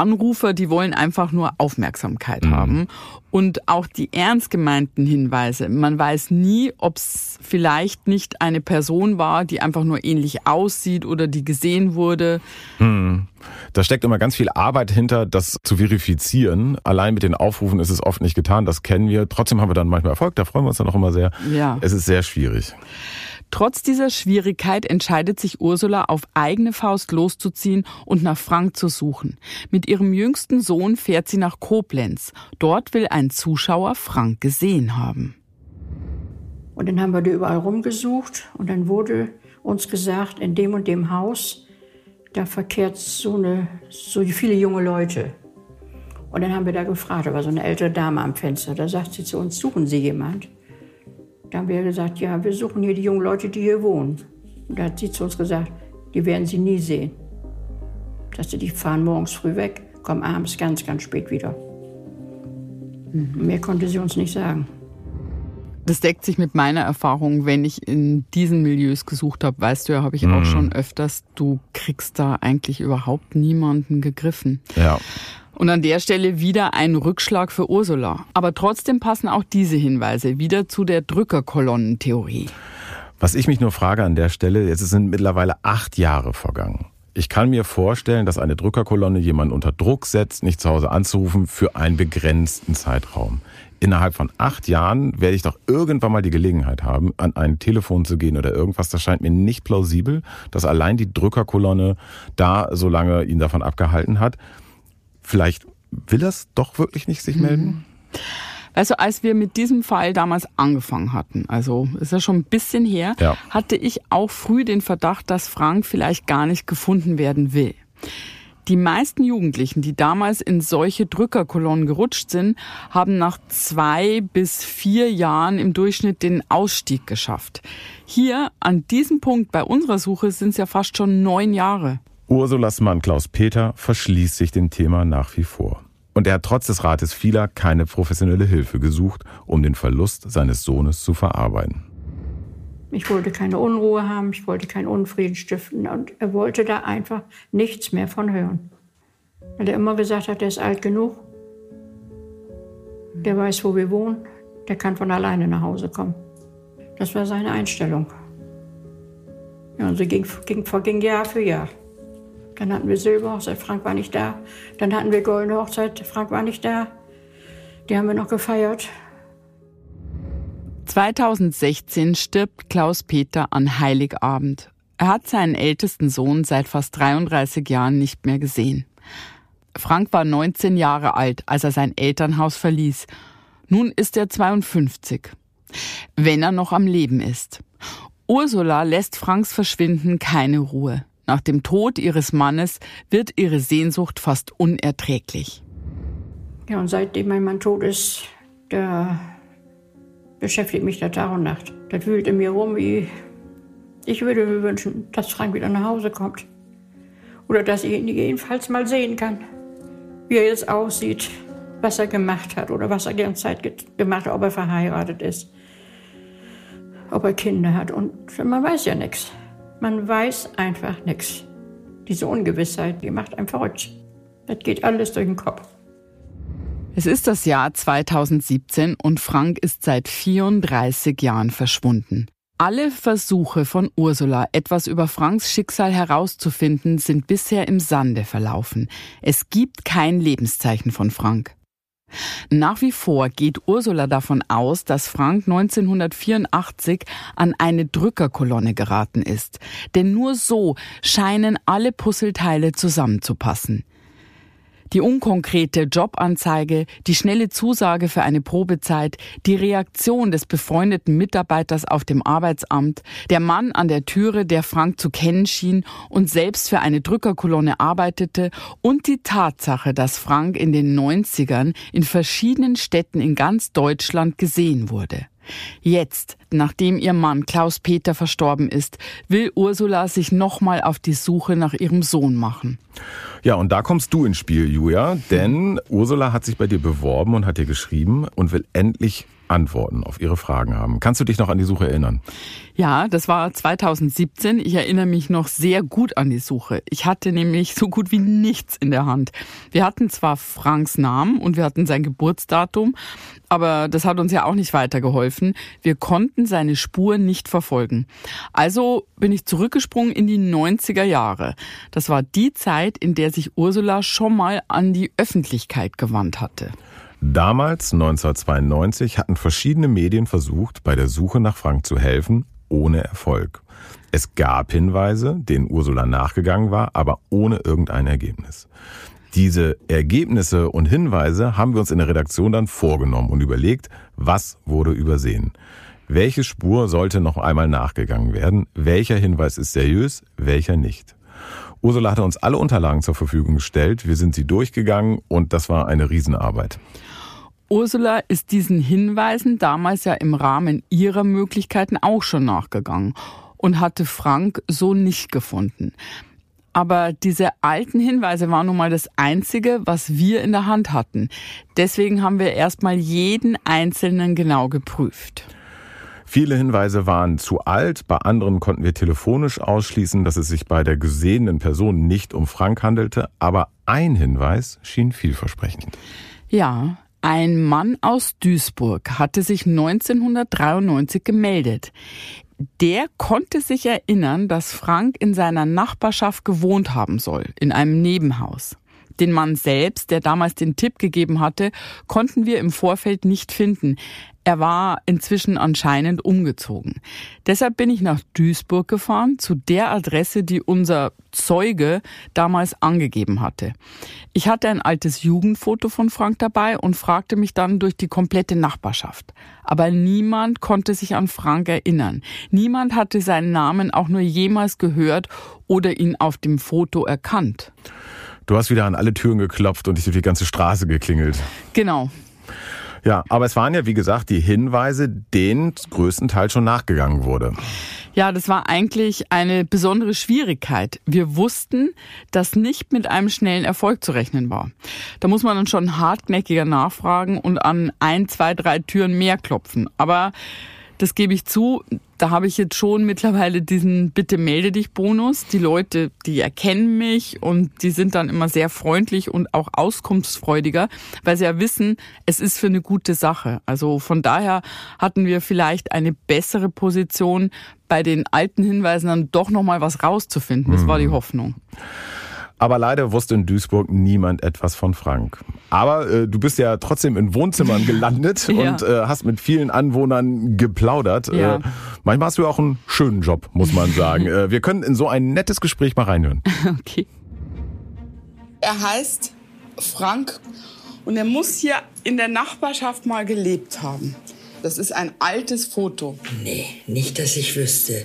Anrufer, die wollen einfach nur Aufmerksamkeit haben. Und auch die ernst gemeinten Hinweise. Man weiß nie, ob es vielleicht nicht eine Person war, die einfach nur ähnlich aussieht oder die gesehen wurde. Da steckt immer ganz viel Arbeit hinter, das zu verifizieren. Allein mit den Aufrufen ist es oft nicht getan, das kennen wir. Trotzdem haben wir dann manchmal Erfolg, da freuen wir uns dann auch immer sehr. Ja. Es ist sehr schwierig. Trotz dieser Schwierigkeit entscheidet sich Ursula auf eigene Faust loszuziehen und nach Frank zu suchen. Mit ihrem jüngsten Sohn fährt sie nach Koblenz. Dort will ein Zuschauer Frank gesehen haben. Und dann haben wir da überall rumgesucht und dann wurde uns gesagt, in dem und dem Haus, da verkehrt so, eine, so viele junge Leute. Und dann haben wir da gefragt, da war so eine ältere Dame am Fenster, da sagt sie zu uns, suchen Sie jemand? Da haben wir gesagt, ja, wir suchen hier die jungen Leute, die hier wohnen. Und da hat sie zu uns gesagt, die werden Sie nie sehen. Dass sie die fahren morgens früh weg, kommen abends ganz, ganz spät wieder. Mehr konnte sie uns nicht sagen. Das deckt sich mit meiner Erfahrung, wenn ich in diesen Milieus gesucht habe, weißt du ja, habe ich auch schon öfters, du kriegst da eigentlich überhaupt niemanden gegriffen. Ja. Und an der Stelle wieder ein Rückschlag für Ursula. Aber trotzdem passen auch diese Hinweise wieder zu der Drückerkolonnentheorie. Was ich mich nur frage an der Stelle, jetzt sind mittlerweile acht Jahre vergangen. Ich kann mir vorstellen, dass eine Drückerkolonne jemanden unter Druck setzt, nicht zu Hause anzurufen für einen begrenzten Zeitraum. Innerhalb von acht Jahren werde ich doch irgendwann mal die Gelegenheit haben, an ein Telefon zu gehen oder irgendwas. Das scheint mir nicht plausibel, dass allein die Drückerkolonne da so lange ihn davon abgehalten hat. Vielleicht will er es doch wirklich nicht sich melden? Also als wir mit diesem Fall damals angefangen hatten, also ist ja schon ein bisschen her, Ja. hatte ich auch früh den Verdacht, dass Frank vielleicht gar nicht gefunden werden will. Die meisten Jugendlichen, die damals in solche Drückerkolonnen gerutscht sind, haben nach zwei bis vier Jahren im Durchschnitt den Ausstieg geschafft. Hier, an diesem Punkt bei unserer Suche, sind es ja fast schon neun Jahre. Ursulas Mann Klaus Peter verschließt sich dem Thema nach wie vor. Und er hat trotz des Rates vieler keine professionelle Hilfe gesucht, um den Verlust seines Sohnes zu verarbeiten. Ich wollte keine Unruhe haben, ich wollte keinen Unfrieden stiften und er wollte da einfach nichts mehr von hören. Weil er immer gesagt hat, der ist alt genug, der weiß, wo wir wohnen, der kann von alleine nach Hause kommen. Das war seine Einstellung. Ja, und so ging, ging, verging Jahr für Jahr. Dann hatten wir Silberhochzeit, Frank war nicht da. Dann hatten wir Goldene Hochzeit, Frank war nicht da. Die haben wir noch gefeiert. 2016 stirbt Klaus Peter an Heiligabend. Er hat seinen ältesten Sohn seit fast 33 Jahren nicht mehr gesehen. Frank war 19 Jahre alt, als er sein Elternhaus verließ. Nun ist er 52. Wenn er noch am Leben ist. Ursula lässt Franks Verschwinden keine Ruhe. Nach dem Tod ihres Mannes wird ihre Sehnsucht fast unerträglich. Ja, und seitdem mein Mann tot ist, da beschäftigt mich der Tag und Nacht. Das wühlt in mir rum, wie ich würde mir wünschen, dass Frank wieder nach Hause kommt. Oder dass ich ihn jedenfalls mal sehen kann, wie er jetzt aussieht, was er gemacht hat oder was er die ganze Zeit ge gemacht hat, ob er verheiratet ist, ob er Kinder hat. Und man weiß ja nichts. Man weiß einfach nichts. Diese Ungewissheit, die macht einem verrückt. Das geht alles durch den Kopf. Es ist das Jahr 2017 und Frank ist seit 34 Jahren verschwunden. Alle Versuche von Ursula, etwas über Franks Schicksal herauszufinden, sind bisher im Sande verlaufen. Es gibt kein Lebenszeichen von Frank. Nach wie vor geht Ursula davon aus, dass Frank 1984 an eine Drückerkolonne geraten ist. Denn nur so scheinen alle Puzzleteile zusammenzupassen. Die unkonkrete Jobanzeige, die schnelle Zusage für eine Probezeit, die Reaktion des befreundeten Mitarbeiters auf dem Arbeitsamt, der Mann an der Türe, der Frank zu kennen schien und selbst für eine Drückerkolonne arbeitete und die Tatsache, dass Frank in den 90ern in verschiedenen Städten in ganz Deutschland gesehen wurde. Jetzt, nachdem ihr Mann Klaus Peter verstorben ist, will Ursula sich nochmal auf die Suche nach ihrem Sohn machen. Ja, und da kommst du ins Spiel, Julia, denn Ursula hat sich bei dir beworben und hat dir geschrieben und will endlich Antworten auf ihre Fragen haben. Kannst du dich noch an die Suche erinnern? Ja, das war 2017. Ich erinnere mich noch sehr gut an die Suche. Ich hatte nämlich so gut wie nichts in der Hand. Wir hatten zwar Franks Namen und wir hatten sein Geburtsdatum, aber das hat uns ja auch nicht weitergeholfen. Wir konnten seine Spur nicht verfolgen. Also bin ich zurückgesprungen in die 90er Jahre. Das war die Zeit, in der sich Ursula schon mal an die Öffentlichkeit gewandt hatte. Damals, 1992, hatten verschiedene Medien versucht, bei der Suche nach Frank zu helfen, ohne Erfolg. Es gab Hinweise, denen Ursula nachgegangen war, aber ohne irgendein Ergebnis. Diese Ergebnisse und Hinweise haben wir uns in der Redaktion dann vorgenommen und überlegt, was wurde übersehen. Welche Spur sollte noch einmal nachgegangen werden? Welcher Hinweis ist seriös? Welcher nicht? Ursula hatte uns alle Unterlagen zur Verfügung gestellt. Wir sind sie durchgegangen und das war eine Riesenarbeit. Ursula ist diesen Hinweisen damals ja im Rahmen ihrer Möglichkeiten auch schon nachgegangen und hatte Frank so nicht gefunden. Aber diese alten Hinweise waren nun mal das Einzige, was wir in der Hand hatten. Deswegen haben wir erstmal jeden einzelnen genau geprüft. Viele Hinweise waren zu alt, bei anderen konnten wir telefonisch ausschließen, dass es sich bei der gesehenen Person nicht um Frank handelte, aber ein Hinweis schien vielversprechend. Ja, ein Mann aus Duisburg hatte sich 1993 gemeldet. Der konnte sich erinnern, dass Frank in seiner Nachbarschaft gewohnt haben soll, in einem Nebenhaus. Den Mann selbst, der damals den Tipp gegeben hatte, konnten wir im Vorfeld nicht finden. Er war inzwischen anscheinend umgezogen. Deshalb bin ich nach Duisburg gefahren, zu der Adresse, die unser Zeuge damals angegeben hatte. Ich hatte ein altes Jugendfoto von Frank dabei und fragte mich dann durch die komplette Nachbarschaft. Aber niemand konnte sich an Frank erinnern. Niemand hatte seinen Namen auch nur jemals gehört oder ihn auf dem Foto erkannt. Du hast wieder an alle Türen geklopft und dich durch die ganze Straße geklingelt. Genau. Ja, aber es waren ja, wie gesagt, die Hinweise, denen größtenteils schon nachgegangen wurde. Ja, das war eigentlich eine besondere Schwierigkeit. Wir wussten, dass nicht mit einem schnellen Erfolg zu rechnen war. Da muss man dann schon hartnäckiger nachfragen und an ein, zwei, drei Türen mehr klopfen. Aber das gebe ich zu, da habe ich jetzt schon mittlerweile diesen Bitte melde dich Bonus. Die Leute, die erkennen mich und die sind dann immer sehr freundlich und auch auskunftsfreudiger, weil sie ja wissen, es ist für eine gute Sache. Also von daher hatten wir vielleicht eine bessere Position, bei den alten Hinweisen dann doch noch mal was rauszufinden. Das war die mhm. Hoffnung. Aber leider wusste in Duisburg niemand etwas von Frank. Aber äh, du bist ja trotzdem in Wohnzimmern gelandet [laughs] ja. und äh, hast mit vielen Anwohnern geplaudert. Ja. Äh, manchmal hast du auch einen schönen Job, muss man sagen. [laughs] äh, wir können in so ein nettes Gespräch mal reinhören. [laughs] Okay. Er heißt Frank und er muss hier in der Nachbarschaft mal gelebt haben. Das ist ein altes Foto. Nee, nicht, dass ich wüsste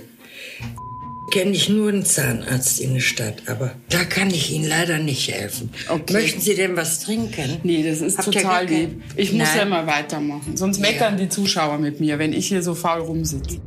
kenne ich nur einen Zahnarzt in der Stadt, aber da kann ich Ihnen leider nicht helfen. Okay. Möchten Sie denn was trinken? Nee, das ist Habt total lieb. Ich Nein. muss ja mal weitermachen. Sonst meckern ja. die Zuschauer mit mir, wenn ich hier so faul rumsitze.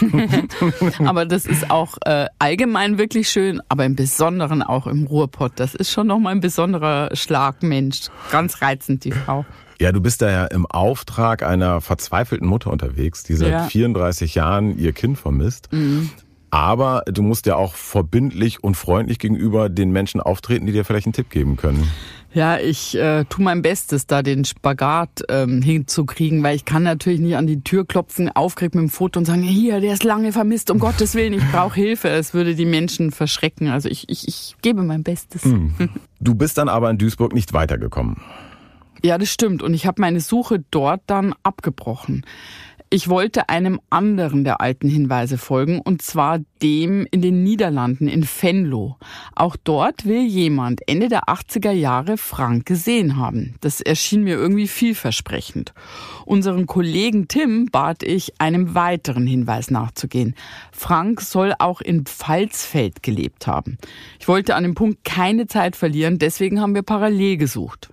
[laughs] aber das ist auch äh, allgemein wirklich schön, aber im Besonderen auch im Ruhrpott. Das ist schon nochmal ein besonderer Schlagmensch. Ganz reizend, die Frau. Ja, du bist da ja im Auftrag einer verzweifelten Mutter unterwegs, die seit ja. 34 Jahren ihr Kind vermisst. Mhm. Aber du musst ja auch verbindlich und freundlich gegenüber den Menschen auftreten, die dir vielleicht einen Tipp geben können. Ja, ich äh, tue mein Bestes, da den Spagat ähm, hinzukriegen, weil ich kann natürlich nicht an die Tür klopfen, aufgeregt mit dem Foto und sagen, hier, der ist lange vermisst, um Gottes Willen, ich brauche Hilfe. Es würde die Menschen verschrecken. Also ich, ich, ich gebe mein Bestes. Hm. Du bist dann aber in Duisburg nicht weitergekommen. Ja, das stimmt. Und ich habe meine Suche dort dann abgebrochen. Ich wollte einem anderen der alten Hinweise folgen, und zwar dem in den Niederlanden, in Venlo. Auch dort will jemand Ende der 80er Jahre Frank gesehen haben. Das erschien mir irgendwie vielversprechend. Unseren Kollegen Tim bat ich, einem weiteren Hinweis nachzugehen. Frank soll auch in Pfalzfeld gelebt haben. Ich wollte an dem Punkt keine Zeit verlieren, deswegen haben wir parallel gesucht.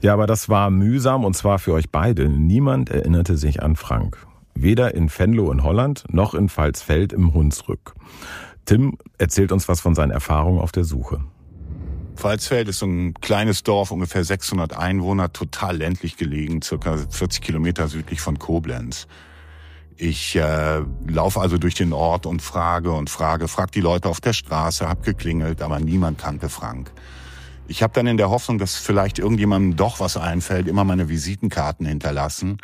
Ja, aber das war mühsam und zwar für euch beide. Niemand erinnerte sich an Frank. Weder in Venlo in Holland noch in Pfalzfeld im Hunsrück. Tim erzählt uns was von seinen Erfahrungen auf der Suche. Pfalzfeld ist so ein kleines Dorf, ungefähr 600 Einwohner, total ländlich gelegen, circa 40 Kilometer südlich von Koblenz. Ich äh, laufe also durch den Ort und frage und frage, frag die Leute auf der Straße, hab geklingelt, aber niemand kannte Frank. Ich habe dann in der Hoffnung, dass vielleicht irgendjemandem doch was einfällt, immer meine Visitenkarten hinterlassen.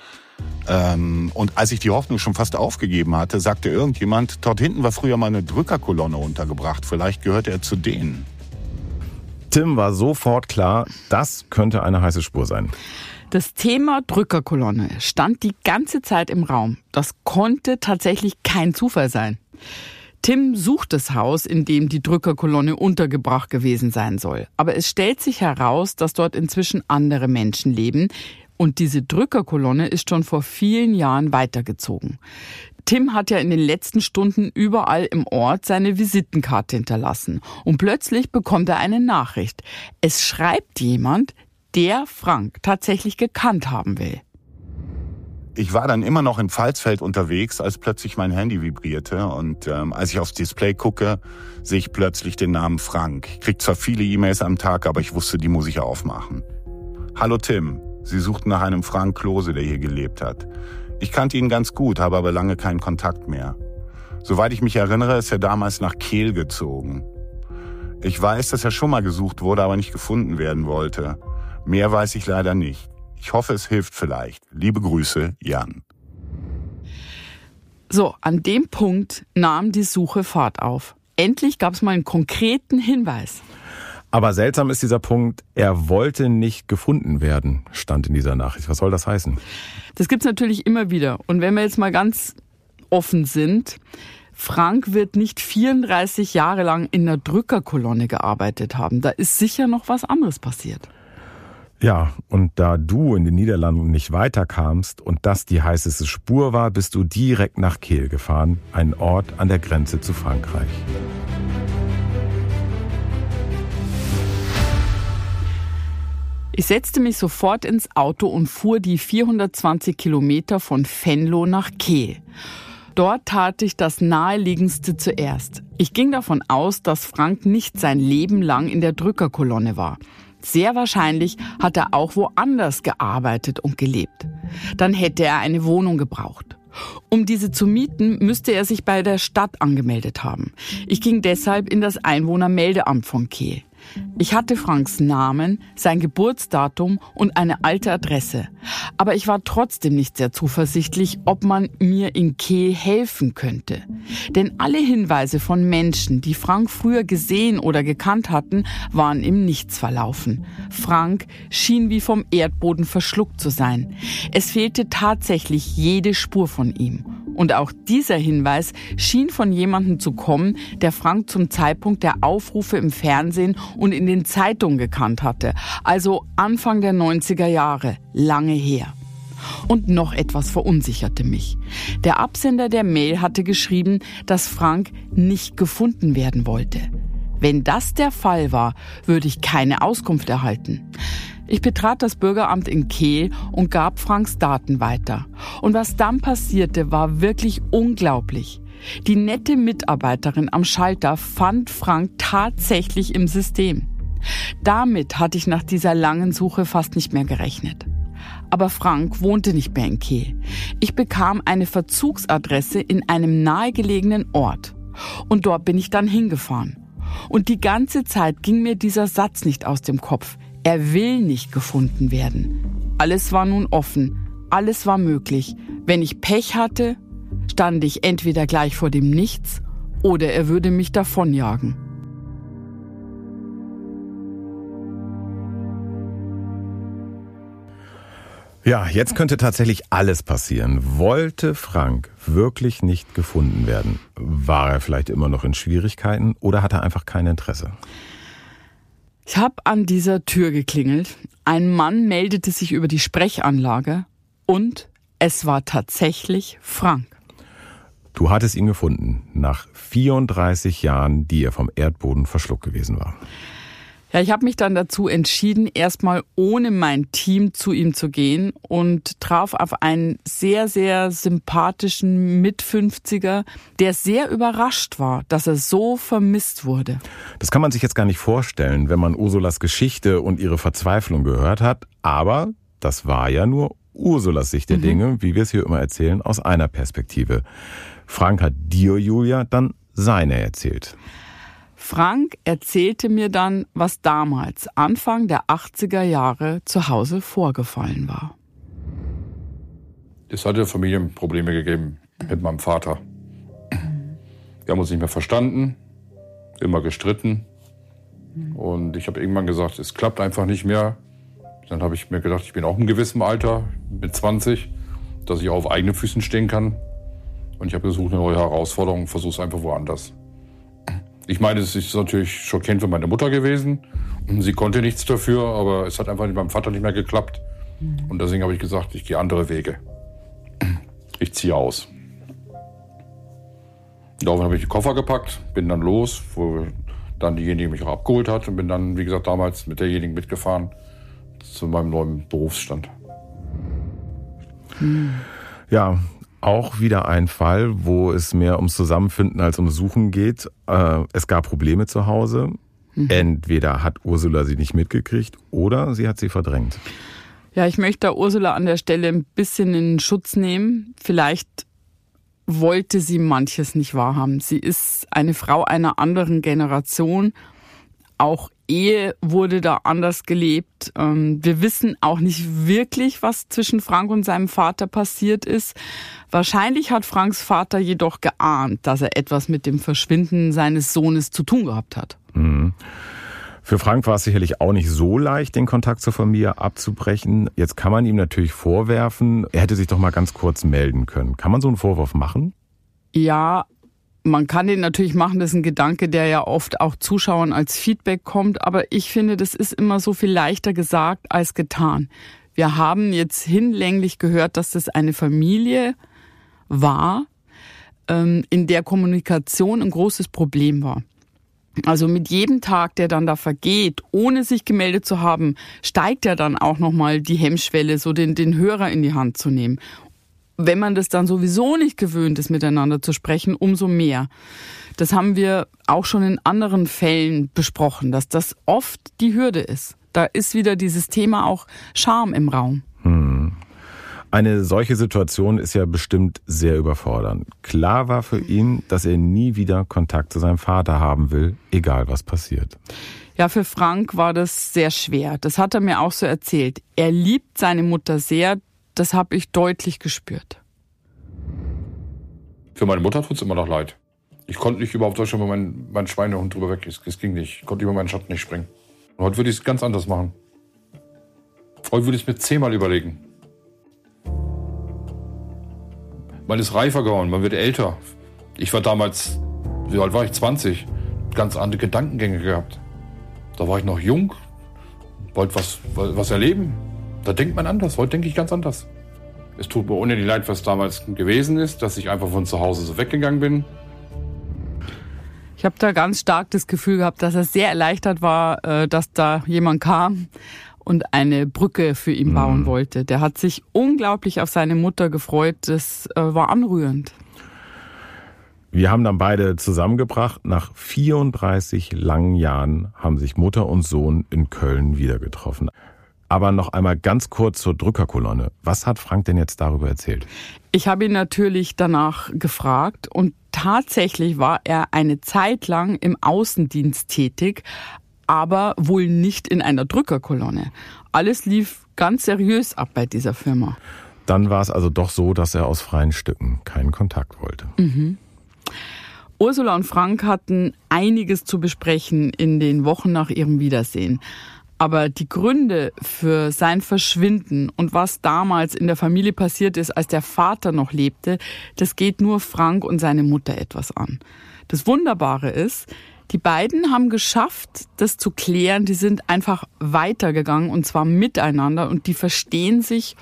Ähm, und als ich die Hoffnung schon fast aufgegeben hatte, sagte irgendjemand, dort hinten war früher mal eine Drückerkolonne untergebracht. Vielleicht gehört er zu denen. Tim war sofort klar, das könnte eine heiße Spur sein. Das Thema Drückerkolonne stand die ganze Zeit im Raum. Das konnte tatsächlich kein Zufall sein. Tim sucht das Haus, in dem die Drückerkolonne untergebracht gewesen sein soll. Aber es stellt sich heraus, dass dort inzwischen andere Menschen leben. Und diese Drückerkolonne ist schon vor vielen Jahren weitergezogen. Tim hat ja in den letzten Stunden überall im Ort seine Visitenkarte hinterlassen. Und plötzlich bekommt er eine Nachricht. Es schreibt jemand, der Frank tatsächlich gekannt haben will. Ich war dann immer noch in Pfalzfeld unterwegs, als plötzlich mein Handy vibrierte und ähm, als ich aufs Display gucke, sehe ich plötzlich den Namen Frank. Ich krieg zwar viele E-Mails am Tag, aber ich wusste, die muss ich aufmachen. Hallo Tim, Sie suchten nach einem Frank Klose, der hier gelebt hat. Ich kannte ihn ganz gut, habe aber lange keinen Kontakt mehr. Soweit ich mich erinnere, ist er damals nach Kehl gezogen. Ich weiß, dass er schon mal gesucht wurde, aber nicht gefunden werden wollte. Mehr weiß ich leider nicht. Ich hoffe, es hilft vielleicht. Liebe Grüße, Jan. So, an dem Punkt nahm die Suche Fahrt auf. Endlich gab es mal einen konkreten Hinweis. Aber seltsam ist dieser Punkt, er wollte nicht gefunden werden, stand in dieser Nachricht. Was soll das heißen? Das gibt's natürlich immer wieder. Und wenn wir jetzt mal ganz offen sind, Frank wird nicht 34 Jahre lang in einer Drückerkolonne gearbeitet haben. Da ist sicher noch was anderes passiert. Ja, und da du in den Niederlanden nicht weiterkamst und das die heißeste Spur war, bist du direkt nach Kehl gefahren, ein Ort an der Grenze zu Frankreich. Ich setzte mich sofort ins Auto und fuhr die 420 Kilometer von Venlo nach Kehl. Dort tat ich das Naheliegendste zuerst. Ich ging davon aus, dass Frank nicht sein Leben lang in der Drückerkolonne war. Sehr wahrscheinlich hat er auch woanders gearbeitet und gelebt. Dann hätte er eine Wohnung gebraucht. Um diese zu mieten, müsste er sich bei der Stadt angemeldet haben. Ich ging deshalb in das Einwohnermeldeamt von Kehl. Ich hatte Franks Namen, sein Geburtsdatum und eine alte Adresse. Aber ich war trotzdem nicht sehr zuversichtlich, ob man mir in Kehl helfen könnte. Denn alle Hinweise von Menschen, die Frank früher gesehen oder gekannt hatten, waren im Nichts verlaufen. Frank schien wie vom Erdboden verschluckt zu sein. Es fehlte tatsächlich jede Spur von ihm. Und auch dieser Hinweis schien von jemandem zu kommen, der Frank zum Zeitpunkt der Aufrufe im Fernsehen und in den Zeitungen gekannt hatte, also Anfang der 90er Jahre, lange her. Und noch etwas verunsicherte mich. Der Absender der Mail hatte geschrieben, dass Frank nicht gefunden werden wollte. Wenn das der Fall war, würde ich keine Auskunft erhalten. Ich betrat das Bürgeramt in Kehl und gab Franks Daten weiter. Und was dann passierte, war wirklich unglaublich. Die nette Mitarbeiterin am Schalter fand Frank tatsächlich im System. Damit hatte ich nach dieser langen Suche fast nicht mehr gerechnet. Aber Frank wohnte nicht mehr in Kehl. Ich bekam eine Verzugsadresse in einem nahegelegenen Ort. Und dort bin ich dann hingefahren. Und die ganze Zeit ging mir dieser Satz nicht aus dem Kopf. Er will nicht gefunden werden. Alles war nun offen, alles war möglich. Wenn ich Pech hatte, stand ich entweder gleich vor dem Nichts oder er würde mich davonjagen. Ja, jetzt könnte tatsächlich alles passieren. Wollte Frank wirklich nicht gefunden werden? War er vielleicht immer noch in Schwierigkeiten oder hat er einfach kein Interesse? Ich habe an dieser Tür geklingelt. Ein Mann meldete sich über die Sprechanlage und es war tatsächlich Frank. Du hattest ihn gefunden, nach 34 Jahren, die er vom Erdboden verschluckt gewesen war. Ja, ich habe mich dann dazu entschieden, erstmal ohne mein Team zu ihm zu gehen und traf auf einen sehr, sehr sympathischen Mit-50er, der sehr überrascht war, dass er so vermisst wurde. Das kann man sich jetzt gar nicht vorstellen, wenn man Ursulas Geschichte und ihre Verzweiflung gehört hat, aber das war ja nur Ursulas Sicht der mhm. Dinge, wie wir es hier immer erzählen, aus einer Perspektive. Frank hat dir, Julia, dann seine erzählt. Frank erzählte mir dann, was damals, Anfang der 80er Jahre, zu Hause vorgefallen war. Es hatte Familienprobleme gegeben mit meinem Vater. Wir haben uns nicht mehr verstanden, immer gestritten. Und ich habe irgendwann gesagt, es klappt einfach nicht mehr. Dann habe ich mir gedacht, ich bin auch im gewissen Alter, mit 20, dass ich auch auf eigenen Füßen stehen kann. Und ich habe gesucht eine neue Herausforderung versuche es einfach woanders. Ich meine, es ist natürlich schockierend für meine Mutter gewesen. Sie konnte nichts dafür, aber es hat einfach mit meinem Vater nicht mehr geklappt. Und deswegen habe ich gesagt, ich gehe andere Wege. Ich ziehe aus. Daraufhin habe ich die Koffer gepackt, bin dann los, wo dann diejenige mich auch abgeholt hat und bin dann, wie gesagt, damals mit derjenigen mitgefahren zu meinem neuen Berufsstand. Ja, auch wieder ein Fall, wo es mehr ums Zusammenfinden als ums Suchen geht. Äh, es gab Probleme zu Hause. Mhm. Entweder hat Ursula sie nicht mitgekriegt oder sie hat sie verdrängt. Ja, ich möchte da Ursula an der Stelle ein bisschen in Schutz nehmen. Vielleicht wollte sie manches nicht wahrhaben. Sie ist eine Frau einer anderen Generation. Auch Ehe wurde da anders gelebt. Ähm, wir wissen auch nicht wirklich, was zwischen Frank und seinem Vater passiert ist. Wahrscheinlich hat Franks Vater jedoch geahnt, dass er etwas mit dem Verschwinden seines Sohnes zu tun gehabt hat. Mhm. Für Frank war es sicherlich auch nicht so leicht, den Kontakt zur Familie abzubrechen. Jetzt kann man ihm natürlich vorwerfen, er hätte sich doch mal ganz kurz melden können. Kann man so einen Vorwurf machen? Ja, man kann den natürlich machen, das ist ein Gedanke, der ja oft auch Zuschauern als Feedback kommt, aber ich finde, das ist immer so viel leichter gesagt als getan. Wir haben jetzt hinlänglich gehört, dass das eine Familie war, ähm, in der Kommunikation ein großes Problem war. Also mit jedem Tag, der dann da vergeht, ohne sich gemeldet zu haben, steigt ja dann auch nochmal die Hemmschwelle, so den, den Hörer in die Hand zu nehmen wenn man das dann sowieso nicht gewöhnt ist, miteinander zu sprechen, umso mehr. Das haben wir auch schon in anderen Fällen besprochen, dass das oft die Hürde ist. Da ist wieder dieses Thema auch Scham im Raum. Hm. Eine solche Situation ist ja bestimmt sehr überfordernd. Klar war für ihn, dass er nie wieder Kontakt zu seinem Vater haben will, egal was passiert. Ja, für Frank war das sehr schwer. Das hat er mir auch so erzählt. Er liebt seine Mutter sehr, das habe ich deutlich gespürt. Für meine Mutter tut es immer noch leid. Ich konnte nicht überhaupt Deutschland, wo mein, mein Schweinehund drüber weg ist. Das ging nicht. Ich konnte über meinen Schatten nicht springen. Und heute würde ich es ganz anders machen. Heute würde ich es mir zehnmal überlegen. Man ist reifer geworden, man wird älter. Ich war damals, wie alt war ich? 20. Ganz andere Gedankengänge gehabt. Da war ich noch jung, wollte was, was erleben. Da denkt man anders. Heute denke ich ganz anders. Es tut mir ohne die leid, was damals gewesen ist, dass ich einfach von zu Hause so weggegangen bin. Ich habe da ganz stark das Gefühl gehabt, dass er sehr erleichtert war, äh, dass da jemand kam und eine Brücke für ihn bauen mhm. wollte. Der hat sich unglaublich auf seine Mutter gefreut. Das äh, war anrührend. Wir haben dann beide zusammengebracht. Nach 34 langen Jahren haben sich Mutter und Sohn in Köln wieder getroffen. Aber noch einmal ganz kurz zur Drückerkolonne. Was hat Frank denn jetzt darüber erzählt? Ich habe ihn natürlich danach gefragt und tatsächlich war er eine Zeit lang im Außendienst tätig, aber wohl nicht in einer Drückerkolonne. Alles lief ganz seriös ab bei dieser Firma. Dann war es also doch so, dass er aus freien Stücken keinen Kontakt wollte. Mhm. Ursula und Frank hatten einiges zu besprechen in den Wochen nach ihrem Wiedersehen. Aber die Gründe für sein Verschwinden und was damals in der Familie passiert ist, als der Vater noch lebte, das geht nur Frank und seine Mutter etwas an. Das Wunderbare ist, die beiden haben geschafft, das zu klären. Die sind einfach weitergegangen und zwar miteinander und die verstehen sich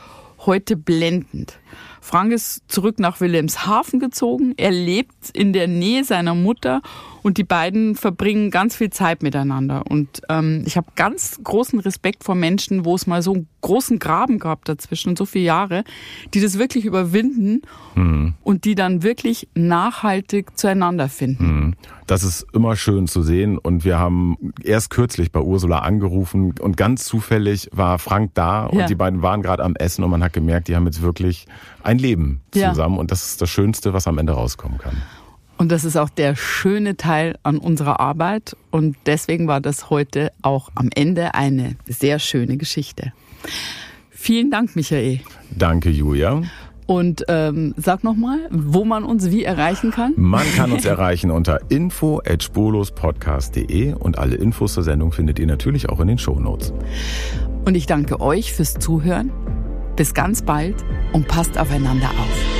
heute blendend. Frank ist zurück nach Wilhelmshaven gezogen. Er lebt in der Nähe seiner Mutter und die beiden verbringen ganz viel Zeit miteinander. Und ähm, ich habe ganz großen Respekt vor Menschen, wo es mal so einen großen Graben gab dazwischen und so viele Jahre, die das wirklich überwinden mhm. und die dann wirklich nachhaltig zueinander finden. Mhm. Das ist immer schön zu sehen. Und wir haben erst kürzlich bei Ursula angerufen und ganz zufällig war Frank da und ja. die beiden waren gerade am Essen und man hat gemerkt, die haben jetzt wirklich ein Leben zusammen ja. und das ist das Schönste, was am Ende rauskommen kann. Und das ist auch der schöne Teil an unserer Arbeit und deswegen war das heute auch am Ende eine sehr schöne Geschichte. Vielen Dank, Michael. Danke, Julia. Und ähm, sag nochmal, wo man uns wie erreichen kann. Man kann uns [laughs] erreichen unter info.spolospodcast.de und alle Infos zur Sendung findet ihr natürlich auch in den Shownotes. Und ich danke euch fürs Zuhören. Bis ganz bald und passt aufeinander auf.